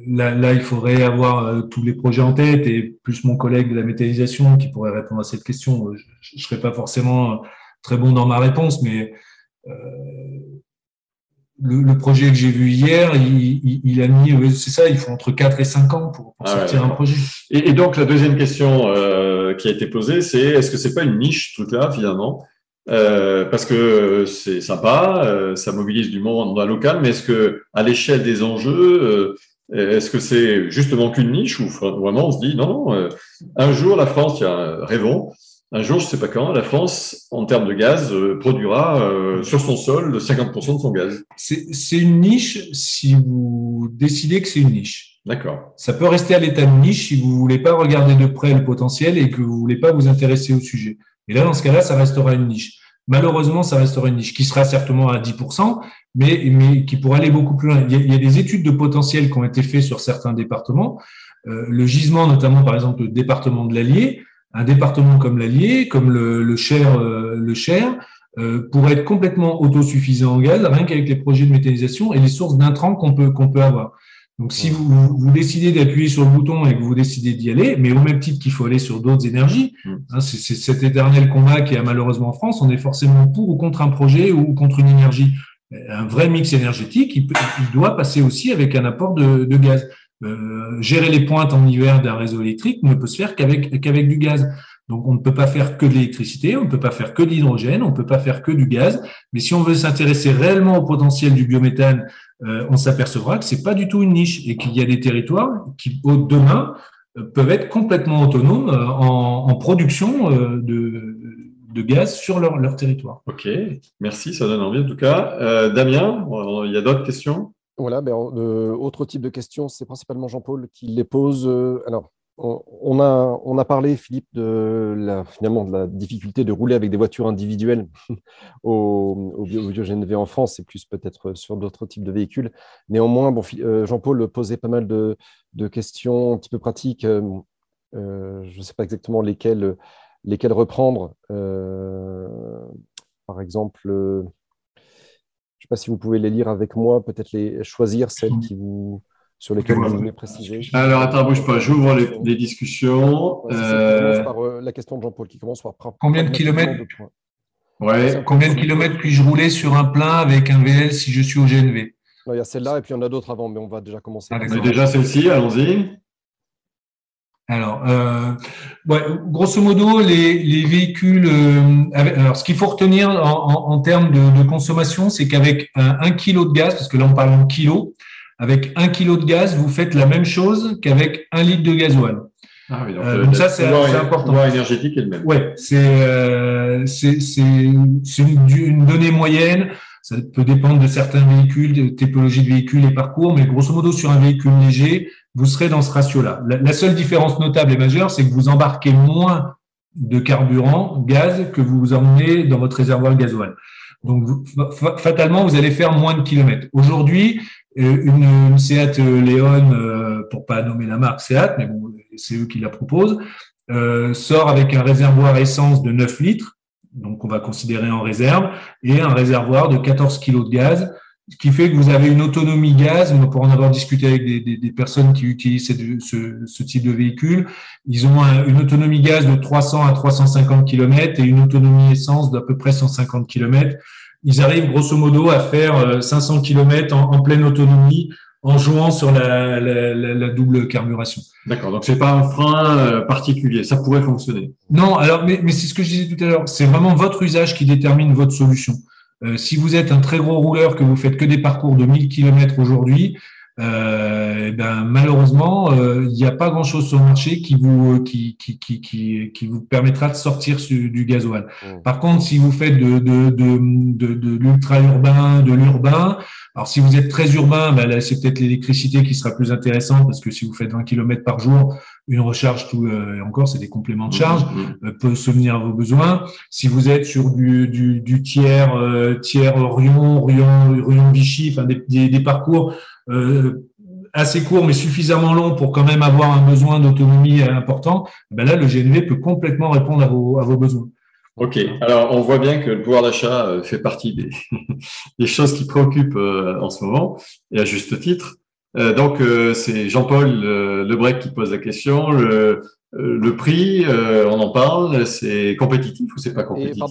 là, là, il faudrait avoir euh, tous les projets en tête et plus mon collègue de la métallisation qui pourrait répondre à cette question. Je, ne serais pas forcément très bon dans ma réponse, mais euh, le, projet que j'ai vu hier, il, a mis, c'est ça, il faut entre 4 et 5 ans pour, ah sortir un projet. Et, donc, la deuxième question euh, qui a été posée, c'est est-ce que c'est pas une niche, tout là, finalement? Euh, parce que c'est sympa, euh, ça mobilise du monde local, mais est-ce que à l'échelle des enjeux, est-ce que c'est justement qu'une niche ou vraiment on se dit non, non, un jour la France, tiens, rêvons, un jour, je ne sais pas quand, la France, en termes de gaz, euh, produira euh, sur son sol 50% de son gaz. C'est une niche si vous décidez que c'est une niche. D'accord. Ça peut rester à l'état de niche si vous ne voulez pas regarder de près le potentiel et que vous ne voulez pas vous intéresser au sujet. Et là, dans ce cas-là, ça restera une niche. Malheureusement, ça restera une niche qui sera certainement à 10%, mais, mais qui pourra aller beaucoup plus loin. Il y, a, des études de potentiel qui ont été faites sur certains départements. Euh, le gisement, notamment par exemple le département de l'Allier, un département comme l'Allier, comme le, le Cher, euh, le Cher euh, pourrait être complètement autosuffisant en gaz, rien qu'avec les projets de méthanisation et les sources d'intrants qu'on peut, qu'on peut avoir. Donc, si vous, vous décidez d'appuyer sur le bouton et que vous décidez d'y aller, mais au même titre qu'il faut aller sur d'autres énergies, hein, c'est cet éternel combat qui a malheureusement en France, on est forcément pour ou contre un projet ou contre une énergie. Un vrai mix énergétique, il, il doit passer aussi avec un apport de, de gaz. Euh, gérer les pointes en hiver d'un réseau électrique ne peut se faire qu'avec qu'avec du gaz. Donc on ne peut pas faire que de l'électricité, on ne peut pas faire que de l'hydrogène, on ne peut pas faire que du gaz. Mais si on veut s'intéresser réellement au potentiel du biométhane, euh, on s'apercevra que c'est pas du tout une niche et qu'il y a des territoires qui demain euh, peuvent être complètement autonomes en, en production de, de gaz sur leur, leur territoire. Ok, merci, ça donne envie en tout cas. Damien, il y a d'autres questions? Voilà, ben, euh, autre type de questions, c'est principalement Jean-Paul qui les pose. Euh, alors, on, a, on a parlé, Philippe, de la, finalement de la difficulté de rouler avec des voitures individuelles [LAUGHS] au, au, en France et plus peut-être sur d'autres types de véhicules. Néanmoins, bon, euh, Jean-Paul posait pas mal de, questions un petit peu pratiques. Euh, euh, je ne sais pas exactement lesquelles, lesquelles reprendre. par exemple, sais pas si vous pouvez les lire avec moi, peut-être les choisir celles qui vous sur lesquels vous voulez préciser Alors, attends, bouge pas, j'ouvre les, discussions. Euh, par, euh, la question de Jean-Paul qui commence par. Combien de kilomètres ouais. Combien de kilomètres puis-je rouler sur un plein avec un VL si je suis au GNV Il y a celle-là et puis il y en a d'autres avant, mais on va déjà commencer. Ah, mais déjà celle-ci, allons-y. Alors, euh, ouais, grosso modo, les, les véhicules. Euh, alors, ce qu'il faut retenir en, en, termes de, de consommation, c'est qu'avec un, un, kilo de gaz, parce que là on parle en kilos, avec un kilo de gaz, vous faites la même chose qu'avec un litre de gasoil. Ah oui, donc, euh, donc ça, c'est important. Le énergétique est le même. Ouais, c'est euh, une, une, donnée moyenne. Ça peut dépendre de certains véhicules, de typologie de véhicules et parcours, mais grosso modo, sur un véhicule léger, vous serez dans ce ratio-là. La, la, seule différence notable et majeure, c'est que vous embarquez moins de carburant, gaz, que vous emmenez dans votre réservoir gasoil. Donc, fatalement, vous allez faire moins de kilomètres. Aujourd'hui, une, une Seat Leon, euh, pour pas nommer la marque Seat, mais bon, c'est eux qui la proposent, euh, sort avec un réservoir essence de 9 litres, donc on va considérer en réserve, et un réservoir de 14 kg de gaz, ce qui fait que vous avez une autonomie gaz. Pour en avoir discuté avec des, des, des personnes qui utilisent ce, ce, type de véhicule, ils ont une autonomie gaz de 300 à 350 km et une autonomie essence d'à peu près 150 km ils arrivent grosso modo à faire 500 euh, km en, pleine autonomie en jouant sur la, double carburation. D'accord, donc c'est pas un frein euh, particulier, ça pourrait fonctionner. Non, alors mais, mais c'est ce que je disais tout à l'heure, c'est vraiment votre usage qui détermine votre solution. Euh, si vous êtes un très gros rouleur, que vous faites que des parcours de 1000 km aujourd'hui, euh, ben, malheureusement, euh, il n'y a pas grand-chose sur le marché qui vous, qui, qui, qui, qui, qui vous permettra de sortir du gasoil. Mmh. Par contre, si vous faites de, de, de, de, de l'ultra-urbain, de l'urbain, alors si vous êtes très urbain, ben c'est peut-être l'électricité qui sera plus intéressante parce que si vous faites 20 km par jour, une recharge, tout, euh, encore, c'est des compléments de mmh, charge, mmh. peut souvenir à vos besoins. Si vous êtes sur du, du, du tiers, tiers Rion, Rion, Rion Vichy, enfin des, des, des parcours euh, assez court mais suffisamment long pour quand même avoir un besoin d'autonomie important, ben là, le GNV peut complètement répondre à vos, à vos besoins. Ok, alors on voit bien que le pouvoir d'achat euh, fait partie des, [LAUGHS] des, choses qui préoccupent euh, en ce moment, et à juste titre. Donc, c'est Jean-Paul Lebrec qui pose la question. Le, euh, le prix, euh, on en parle, c'est compétitif ou c'est pas compétitif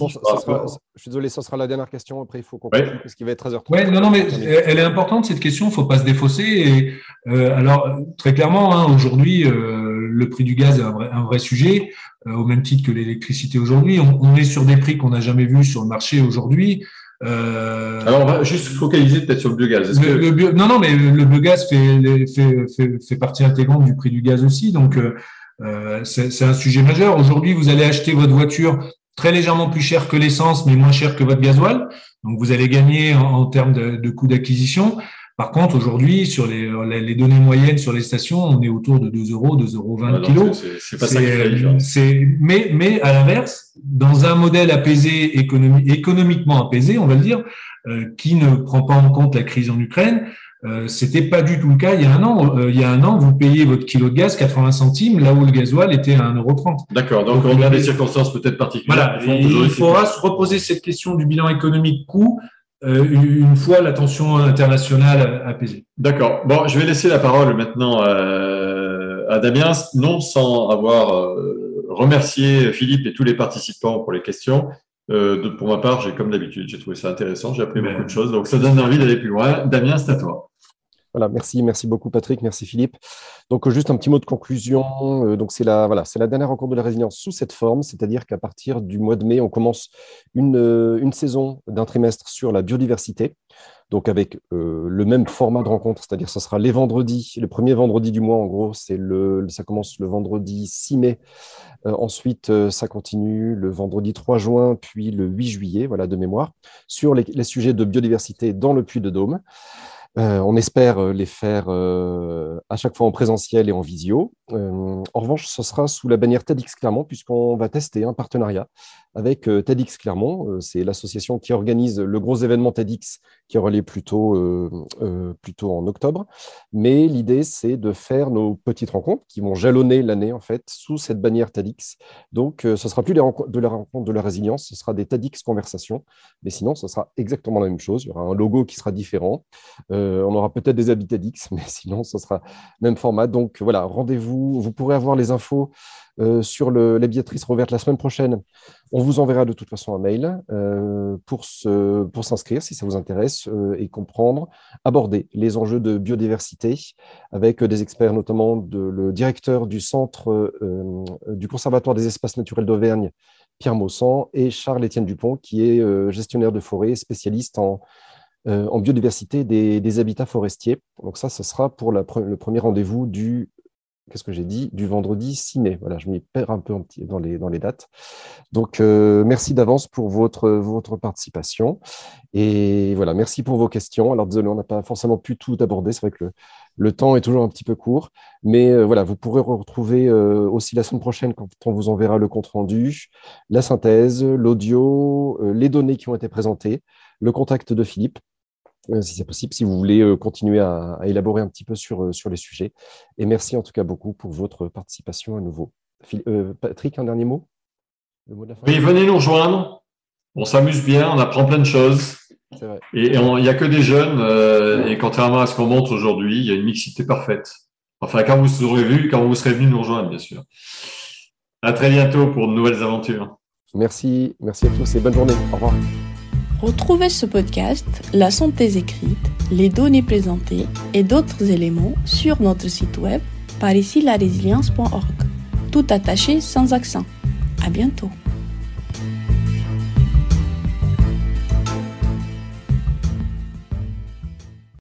Je suis désolé, ça sera la dernière question. Après, il faut qu'on parce qu'il va être 13h30. Ouais, non, non, mais elle est importante cette question. Il ne faut pas se défausser. Et, euh, alors, très clairement, hein, aujourd'hui, le prix du gaz est un vrai, un vrai sujet, au même titre que l'électricité aujourd'hui. On, est sur des prix qu'on n'a jamais vus sur le marché aujourd'hui. Alors, on va juste focaliser peut-être sur le biogaz. Le, non, non, mais le biogaz fait, fait, fait, fait, partie intégrante du prix du gaz aussi. Donc, euh, c'est un sujet majeur. Aujourd'hui, vous allez acheter votre voiture très légèrement plus cher que l'essence, mais moins cher que votre gasoil. Donc, vous allez gagner en, termes de, de coût d'acquisition. Par contre, aujourd'hui, sur les, les, données moyennes sur les stations, on est autour de 2 euros, 2,20 euros ah kg. C'est pas ça qui mais, mais à l'inverse, dans un modèle apaisé, économiquement apaisé, on va le dire, euh, qui ne prend pas en compte la crise en Ukraine, euh, c'était pas du tout le cas il y a un an. Euh, il y a un an, vous payez votre kilo de gaz 80 centimes, là où le gasoil était à 1,30€. D'accord. Donc, on a des circonstances peut-être particulières. Voilà. il faudra se reposer cette question du bilan économique coût euh, une fois la tension internationale apaisée. D'accord. Bon, je vais laisser la parole maintenant à Damien, non sans avoir remercié Philippe et tous les participants pour les questions. pour ma part, j'ai comme d'habitude, j'ai trouvé ça intéressant, j'ai appris beaucoup de choses, donc ça donne envie d'aller plus loin. Damien, c'est à toi. Voilà, merci, merci beaucoup Patrick, merci Philippe. Donc juste un petit mot de conclusion. Euh, donc c'est la voilà, c'est la dernière rencontre de la résilience sous cette forme, c'est-à-dire qu'à partir du mois de mai, on commence une, euh, une saison d'un trimestre sur la biodiversité. Donc avec euh, le même format de rencontre, c'est-à-dire ce sera les vendredis, le premier vendredi du mois en gros, c'est le ça commence le vendredi 6 mai. ensuite, ça continue le vendredi 3 juin, puis le 8 juillet, voilà de mémoire, sur les, les sujets de biodiversité dans le Puy de Dôme. On espère les faire à chaque fois en présentiel et en visio. en revanche, ce sera sous la bannière TEDx Clermont, puisqu'on va tester un partenariat avec TEDx Clermont. C'est l'association qui organise le gros événement TEDx qui aura lieu plutôt, plutôt en octobre. Mais l'idée, c'est de faire nos petites rencontres qui vont jalonner l'année, en fait, sous cette bannière TEDx. Donc, ce sera plus de la rencontre de la résilience, ce sera des TEDx conversations. Mais sinon, ce sera exactement la même chose. Il y aura un logo qui sera différent. Euh, on aura peut-être des habits [LAUGHS] TEDx, mais sinon, ce sera même format. Donc voilà, rendez-vous. Vous pourrez avoir les infos euh, sur le, la billetterie sera ouverte la semaine prochaine. On vous enverra de toute façon un mail euh, pour s'inscrire si ça vous intéresse et comprendre, aborder les enjeux de biodiversité avec des experts, notamment le directeur du centre du Conservatoire des espaces naturels d'Auvergne, Pierre Maussan, et Charles-Étienne Dupont, qui est gestionnaire de forêt, spécialiste en, en biodiversité des, habitats forestiers. Donc ça, ce sera pour le premier rendez-vous du qu'est-ce que j'ai dit, du vendredi 6 mai. Voilà, je m'y perds un peu dans les, dates. Donc, euh, merci d'avance pour votre, participation. Et voilà, merci pour vos questions. Alors, désolé, on n'a pas forcément pu tout aborder. C'est vrai que le, temps est toujours un petit peu court. Mais euh, voilà, vous pourrez retrouver euh, aussi la semaine prochaine, quand on vous enverra le compte-rendu, la synthèse, l'audio, les données qui ont été présentées, le contact de Philippe euh, si c'est possible, si vous voulez euh, continuer à, élaborer un petit peu sur, euh, sur les sujets. Et merci en tout cas beaucoup pour votre participation à nouveau. Patrick, un dernier mot, Oui, venez nous rejoindre. On s'amuse bien, on apprend plein de choses. Vrai. Et il n'y a que des jeunes. et contrairement à ce qu'on montre aujourd'hui, il y a une mixité parfaite. Enfin, quand vous serez vu, quand vous serez venu nous rejoindre, bien sûr. À très bientôt pour de nouvelles aventures. Merci, merci à tous et bonne journée. Au revoir. Retrouvez ce podcast, la synthèse écrite, les données présentées et d'autres éléments sur notre site web par ici la résilience.org. Tout attaché sans accent. À bientôt.